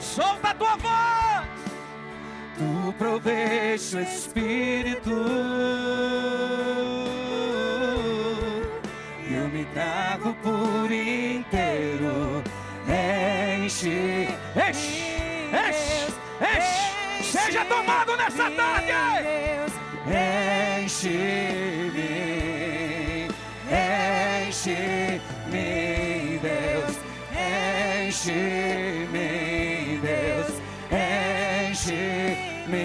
Solta a tua voz. Tu proveste o Espírito. Eu me trago por inteiro. Enche, enche, enche, enche. Seja tomado nessa tarde. Enche-me, enche-me, Deus, enche-me,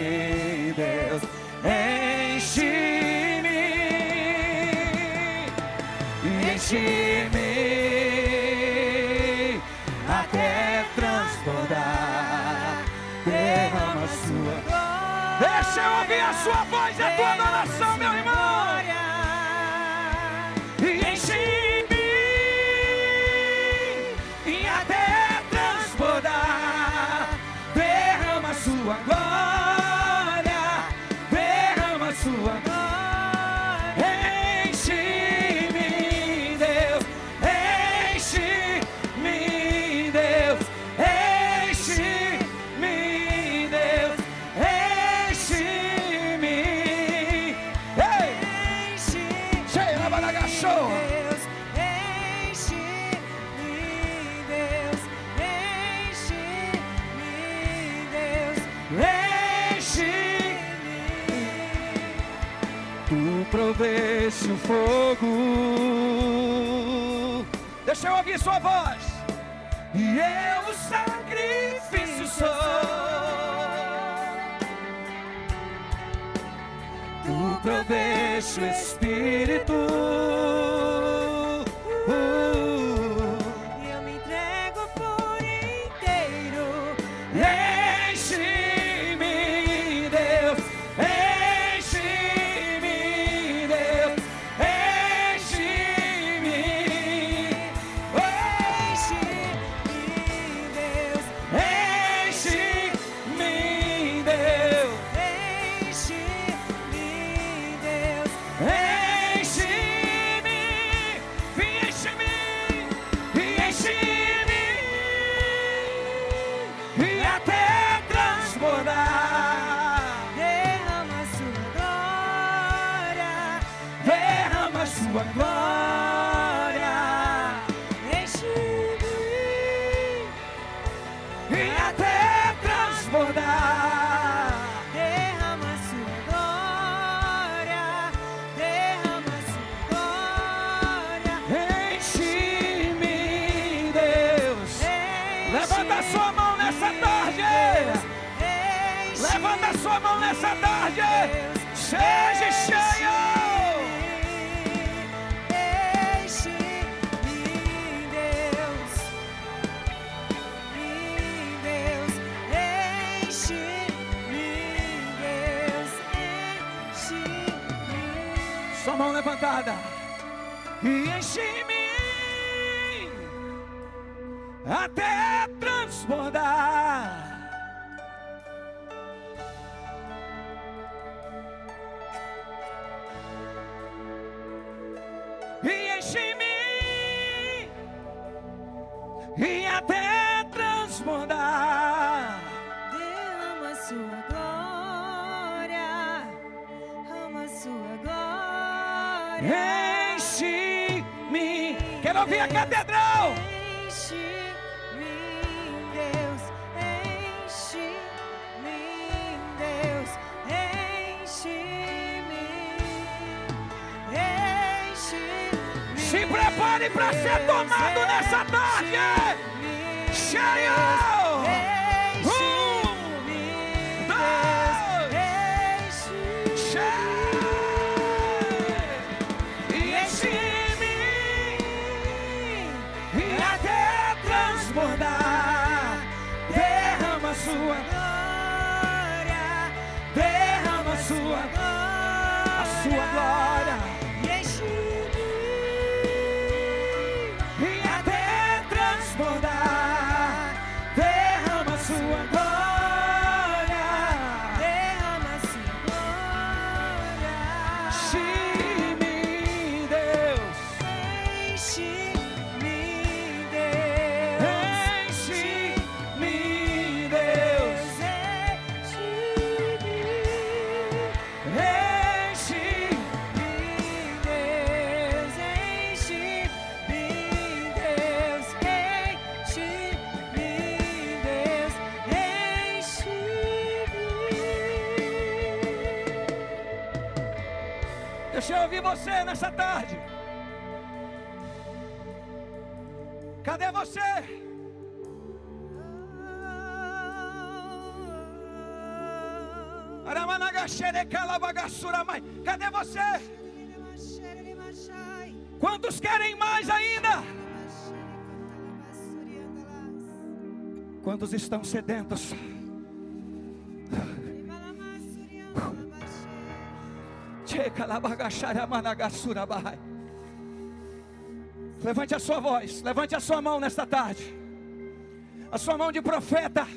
Deus, enche-me, enche-me até transbordar. Derrama a sua. Deixa eu ouvir a sua voz e a tua adoração, meu Proveste o fogo. Deixa eu ouvir sua voz. E eu o sacrifício sou. Tu proveste o ouvir você nessa tarde. Cadê você? Cadê você? Quantos querem mais ainda? Quantos estão sedentos? Levante a sua voz, levante a sua mão nesta tarde. A sua mão de profeta.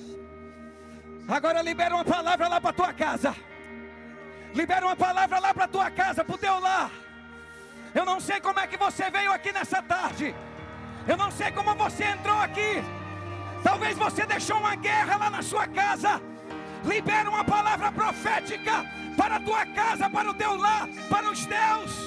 Agora libera uma palavra lá para tua casa. Libera uma palavra lá para tua casa, para o teu lar. Eu não sei como é que você veio aqui nessa tarde. Eu não sei como você entrou aqui. Talvez você deixou uma guerra lá na sua casa. Libera uma palavra profética para a tua casa, para o teu lar, para os teus.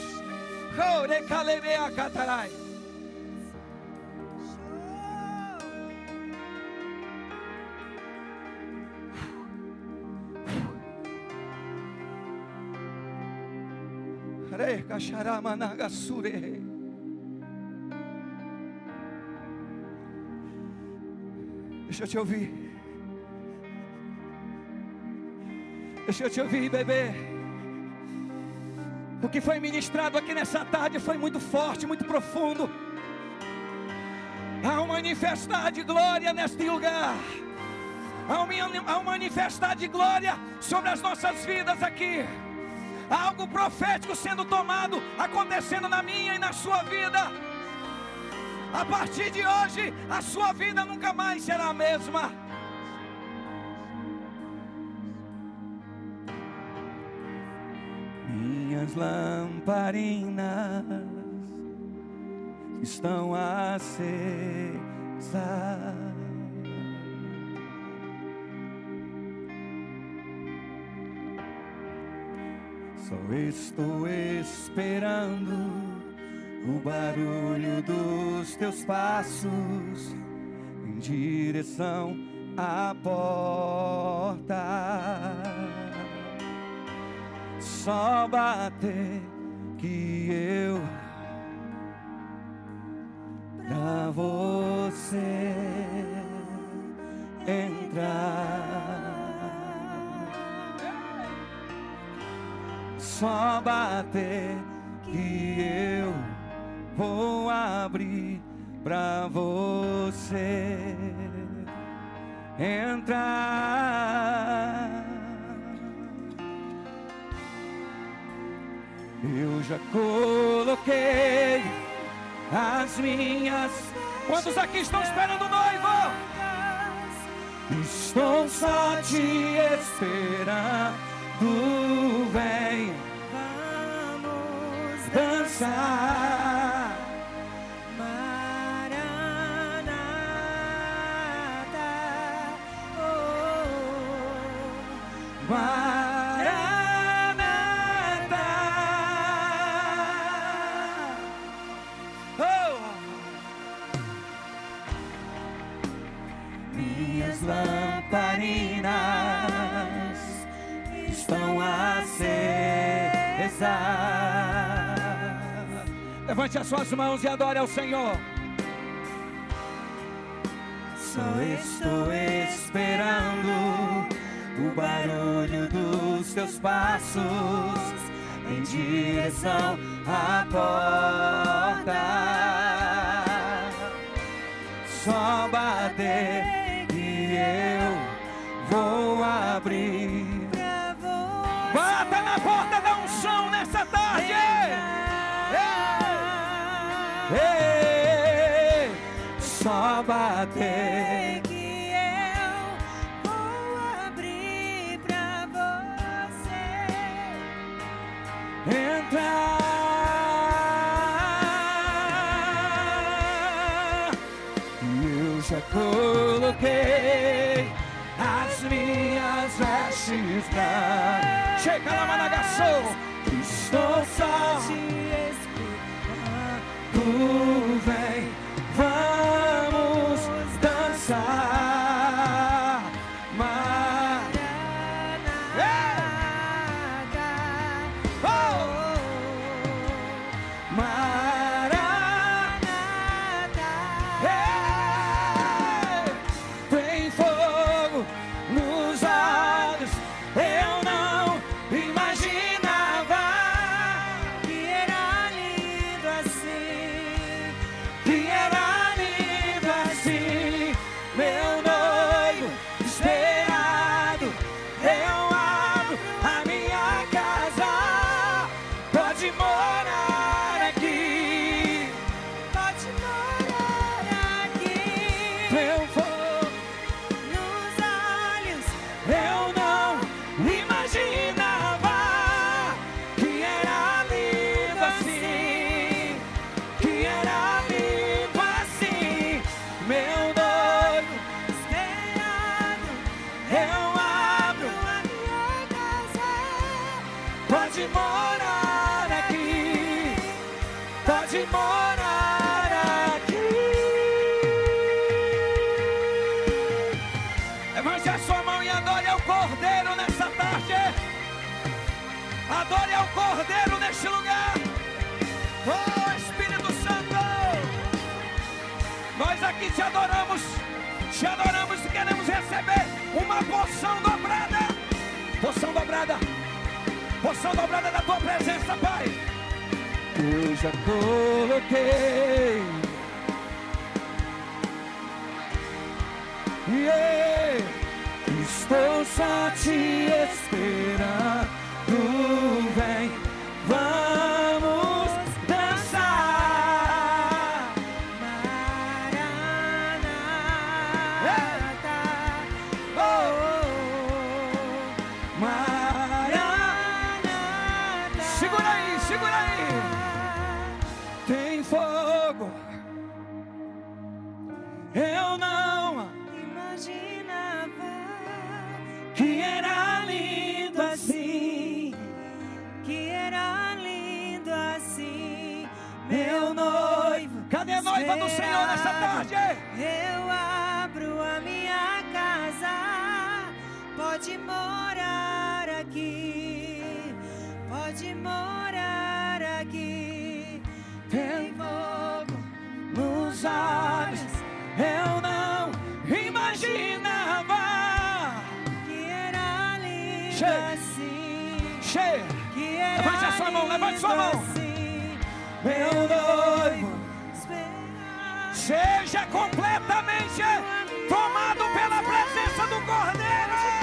Deixa eu te ouvir. Deixa eu te ouvir, bebê. O que foi ministrado aqui nessa tarde foi muito forte, muito profundo. Há uma manifestar de glória neste lugar. Há uma manifestar de glória sobre as nossas vidas aqui. Há algo profético sendo tomado, acontecendo na minha e na sua vida. A partir de hoje, a sua vida nunca mais será a mesma. Minhas lamparinas estão acesas. Só estou esperando o barulho dos teus passos em direção à porta. Só bater que eu pra você entrar. Só bater que eu vou abrir pra você entrar. Eu já coloquei as minhas. Quantos aqui estão esperando o noivo? Estou só te esperando, vem Vamos dançar. Levante as suas mãos e adore ao Senhor. Só estou esperando o barulho dos teus passos em direção à porta. Só bater e eu vou abrir. Bata na porta bater que eu vou abrir pra você entrar. Eu já coloquei as minhas vestes brancas. Chega lá, Managaçou. Estou só te adoramos. Te adoramos e queremos receber uma porção dobrada. Porção dobrada. Porção dobrada da tua presença, Pai. Eu já coloquei. Yeah. Estou só te esperando. Eu não imaginava que era lindo Cheia. assim. Cheia. Que era Levante a sua mão, levante sua mão. assim. Meu noivo. Seja completamente tomado pela presença do Cordeiro.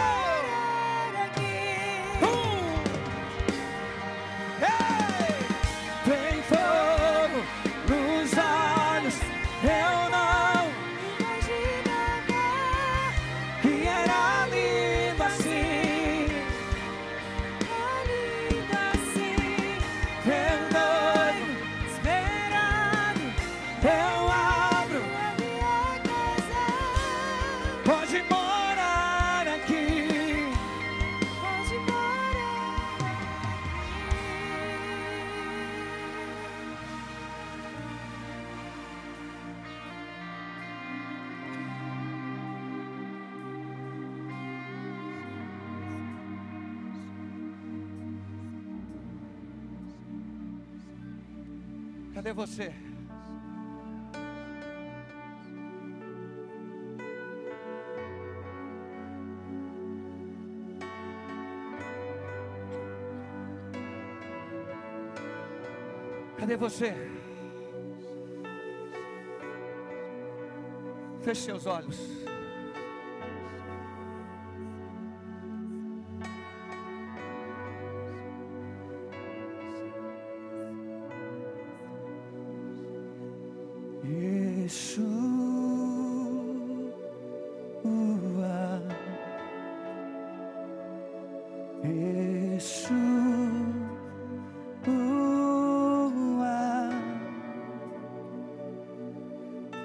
Cadê você? Cadê você? Feche seus olhos. Yeshua,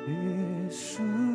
Yeshua,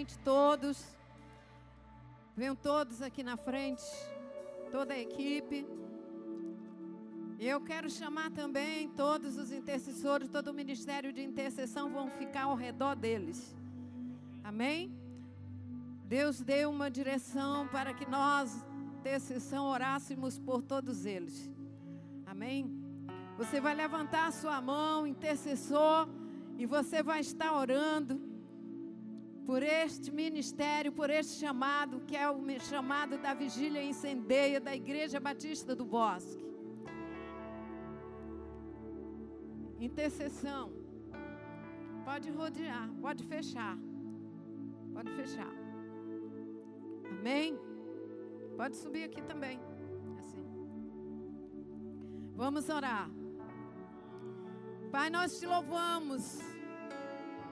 frente todos. Venham todos aqui na frente, toda a equipe. Eu quero chamar também todos os intercessores, todo o ministério de intercessão vão ficar ao redor deles. Amém? Deus deu uma direção para que nós, intercessão, orássemos por todos eles. Amém? Você vai levantar a sua mão, intercessor, e você vai estar orando por este ministério, por este chamado, que é o chamado da vigília incendeia da Igreja Batista do Bosque. Intercessão. Pode rodear, pode fechar. Pode fechar. Amém? Pode subir aqui também. Assim. Vamos orar. Pai, nós te louvamos.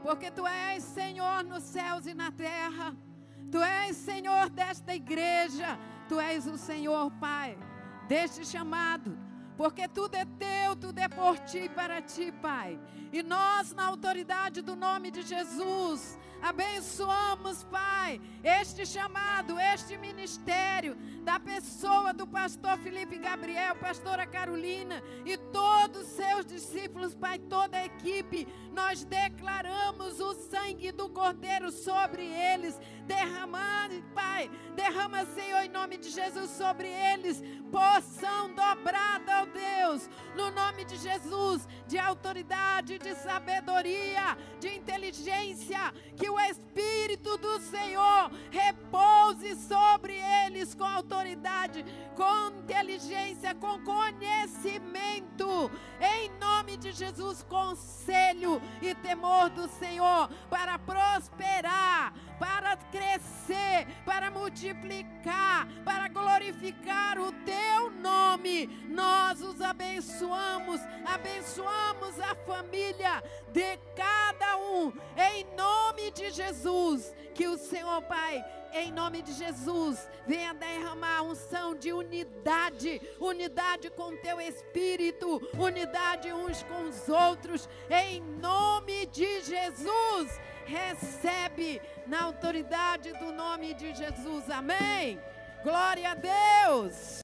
Porque tu és Senhor nos céus e na terra. Tu és Senhor desta igreja. Tu és o Senhor, Pai, deste chamado. Porque tudo é teu, tudo é por ti e para ti, Pai. E nós, na autoridade do nome de Jesus, abençoamos, Pai, este chamado, este ministério da pessoa do pastor Felipe Gabriel, pastora Carolina e todos os seus discípulos, Pai, toda a equipe. Nós declaramos o sangue do Cordeiro sobre eles, derramando, Pai, derrama, Senhor, em nome de Jesus sobre eles, porção dobrada, ó Deus, no nome de Jesus, de autoridade, de sabedoria, de inteligência, que o Espírito do Senhor repouse sobre eles com autoridade, com inteligência, com conhecimento, em nome de Jesus, conselho e temor do Senhor, para prosperar, para crescer, para multiplicar, para glorificar o teu nome. Nós os abençoamos, abençoamos a família de cada um, em nome de Jesus. Que o Senhor, Pai, em nome de Jesus, venha derramar unção de unidade, unidade com teu espírito, unidade uns com os outros, em nome de Jesus. Recebe na autoridade do nome de Jesus. Amém. Glória a Deus.